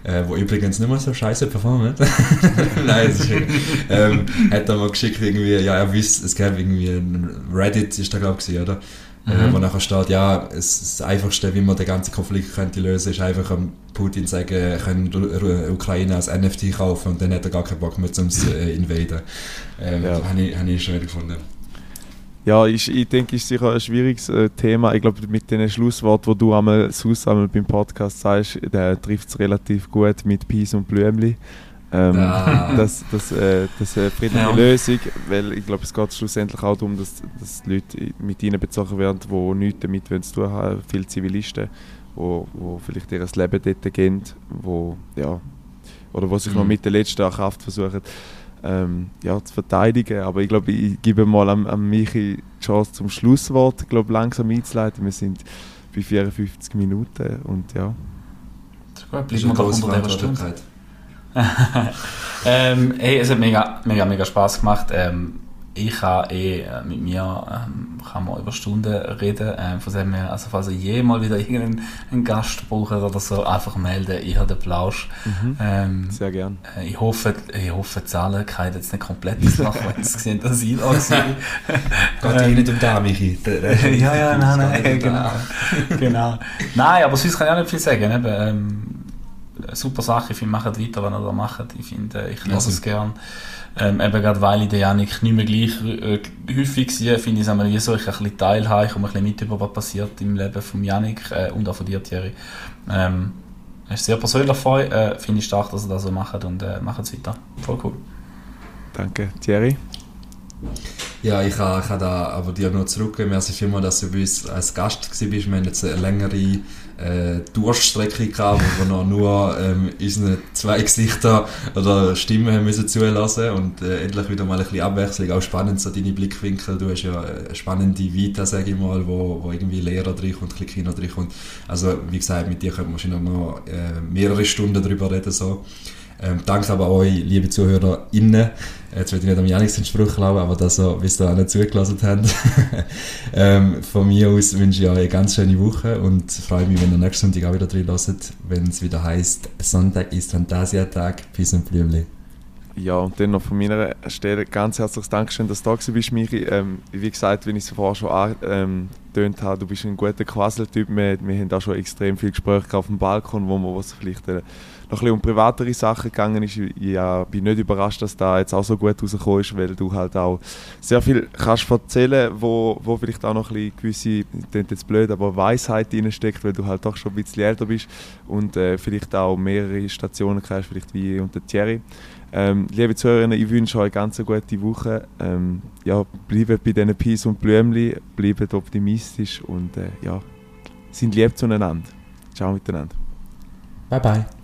Speaker 5: äh, wo übrigens nicht mal so scheiße performt. Nein, ist, ähm, hat er mal geschickt irgendwie, ja, er wüsste, es gäbe irgendwie ein Reddit, ist da glaube ich, oder? Äh,
Speaker 4: Mhm.
Speaker 5: wo nachher steht, ja, es, das Einfachste, wie man den ganzen Konflikt könnte lösen, ist einfach am Putin sagen, er Ru- Ru- Ukraine als NFT kaufen und dann hat er gar keinen Bock mehr zum äh, invaden. Ähm,
Speaker 3: Ja.
Speaker 5: Habe ich, habe ich schon wieder gefunden.
Speaker 3: Ja, ich, ich denke, es ist sicher ein schwieriges äh, Thema. Ich glaube, mit den Schlussworten, die du einmal, sonst einmal beim Podcast sagst, trifft es relativ gut mit Peace und Blümli. Ähm,
Speaker 5: Ah.
Speaker 3: Das, das, äh, das äh, friedliche
Speaker 4: Ja.
Speaker 3: Lösung, weil ich glaube, es geht schlussendlich auch darum, dass, dass die Leute mit ihnen bezogen werden, die nichts damit zu tun haben. Viele Zivilisten, wo, wo vielleicht ihr Leben dort gehen, wo, ja, oder wo sich noch
Speaker 5: Mhm.
Speaker 3: mit der letzten Kraft versuchen, ähm, ja, zu verteidigen. Aber ich glaube, ich gebe mal an, an Michi die Chance zum Schlusswort, ich glaube, langsam einzuleiten. Wir sind bei 54 Minuten und ja.
Speaker 4: Gut, bleiben wir doch unter dieser Stunde. Ähm, hey, es hat mega, mega, mega Spaß gemacht. Ähm, ich kann eh äh, mit mir ähm, kann man über Stunden reden. Ähm, von dem her, also falls ihr jemals wieder irgendeinen Gast braucht oder so, einfach melden. Ich habe den Plausch.
Speaker 3: Mhm.
Speaker 4: Ähm,
Speaker 3: Sehr gern.
Speaker 4: äh, ich hoffe, ich hoffe, die Zahlen kann ich jetzt nicht komplett machen, wenn sie sehen, dass ich da war.
Speaker 5: Geht eh nicht um da, Michi.
Speaker 4: ja, ja, nein, nein, genau. genau. Nein, aber sonst kann ich auch nicht viel sagen. Eben, ähm, eine super Sache, ich finde, macht weiter, wenn ihr das macht. Ich finde, ich
Speaker 5: Ja,
Speaker 4: lasse es gern. Ähm, eben gerade weil ich den Janik nicht mehr gleich äh, häufig sehe, finde ich es wie so, ich ein bisschen teilhabe, ich komme ein bisschen mit über, was passiert im Leben von Janik äh, und auch von dir, Thierry. Ähm, es ist sehr persönlich euch, äh, finde ich stark, dass ihr das so macht und äh, macht es weiter. Voll cool.
Speaker 3: Danke. Thierry?
Speaker 5: Ja, ich kann, ich kann da aber dir nur zurückgeben. Merci vielmals, dass du bei uns als Gast warst. Wir haben jetzt eine längere äh, Durststrecke gehabt, wo wir noch nur ähm, unsere zwei Gesichter oder Stimmen haben müssen zulassen und äh, endlich wieder mal ein bisschen Abwechslung. Auch spannend, so deine Blickwinkel. Du hast ja eine spannende Vita, sage ich mal, wo, wo irgendwie Lehrer drinkommt, ein bisschen Kino drinkommt. Also, wie gesagt, mit dir könnte man wahrscheinlich noch äh, mehrere Stunden darüber reden. So. Ähm, danke aber euch, liebe ZuhörerInnen. Jetzt will ich nicht am Janik den Spruch glauben, aber dass ihr bis da nicht zugelassen habt. ähm, von mir aus wünsche ich euch eine ganz schöne Woche und freue mich, wenn ihr nächsten Sonntag auch wieder drin hört, wenn es wieder heißt Sonntag ist Fantasia-Tag. Peace und Blümli.
Speaker 3: Ja, und dann noch von meiner Stelle ganz herzliches Dankeschön, dass du da bist, Michi. Ähm, wie gesagt, wenn ich es vorher schon angetönt habe, du bist ein guter Quasseltyp. Wir, wir haben auch schon extrem viele Gespräche auf dem Balkon, wo wo es vielleicht äh, noch ein bisschen um privatere Sachen gegangen ist. Ja, bin nicht überrascht, dass da jetzt auch so gut rausgekommen ist, weil du halt auch sehr viel kannst erzählen, wo, wo vielleicht auch noch ein bisschen gewisse, klingt jetzt blöd, aber Weisheit drinsteckt, weil du halt doch schon ein bisschen älter bist und äh, vielleicht auch mehrere Stationen hast, vielleicht wie der Thierry. Ähm, liebe Zuhörerinnen, ich wünsche euch ganz eine gute Woche. Ähm, ja, bleibt bei diesen Peace und Blümli, bleibt optimistisch und äh, ja, sind lieb zueinander. Ciao miteinander.
Speaker 5: Bye bye.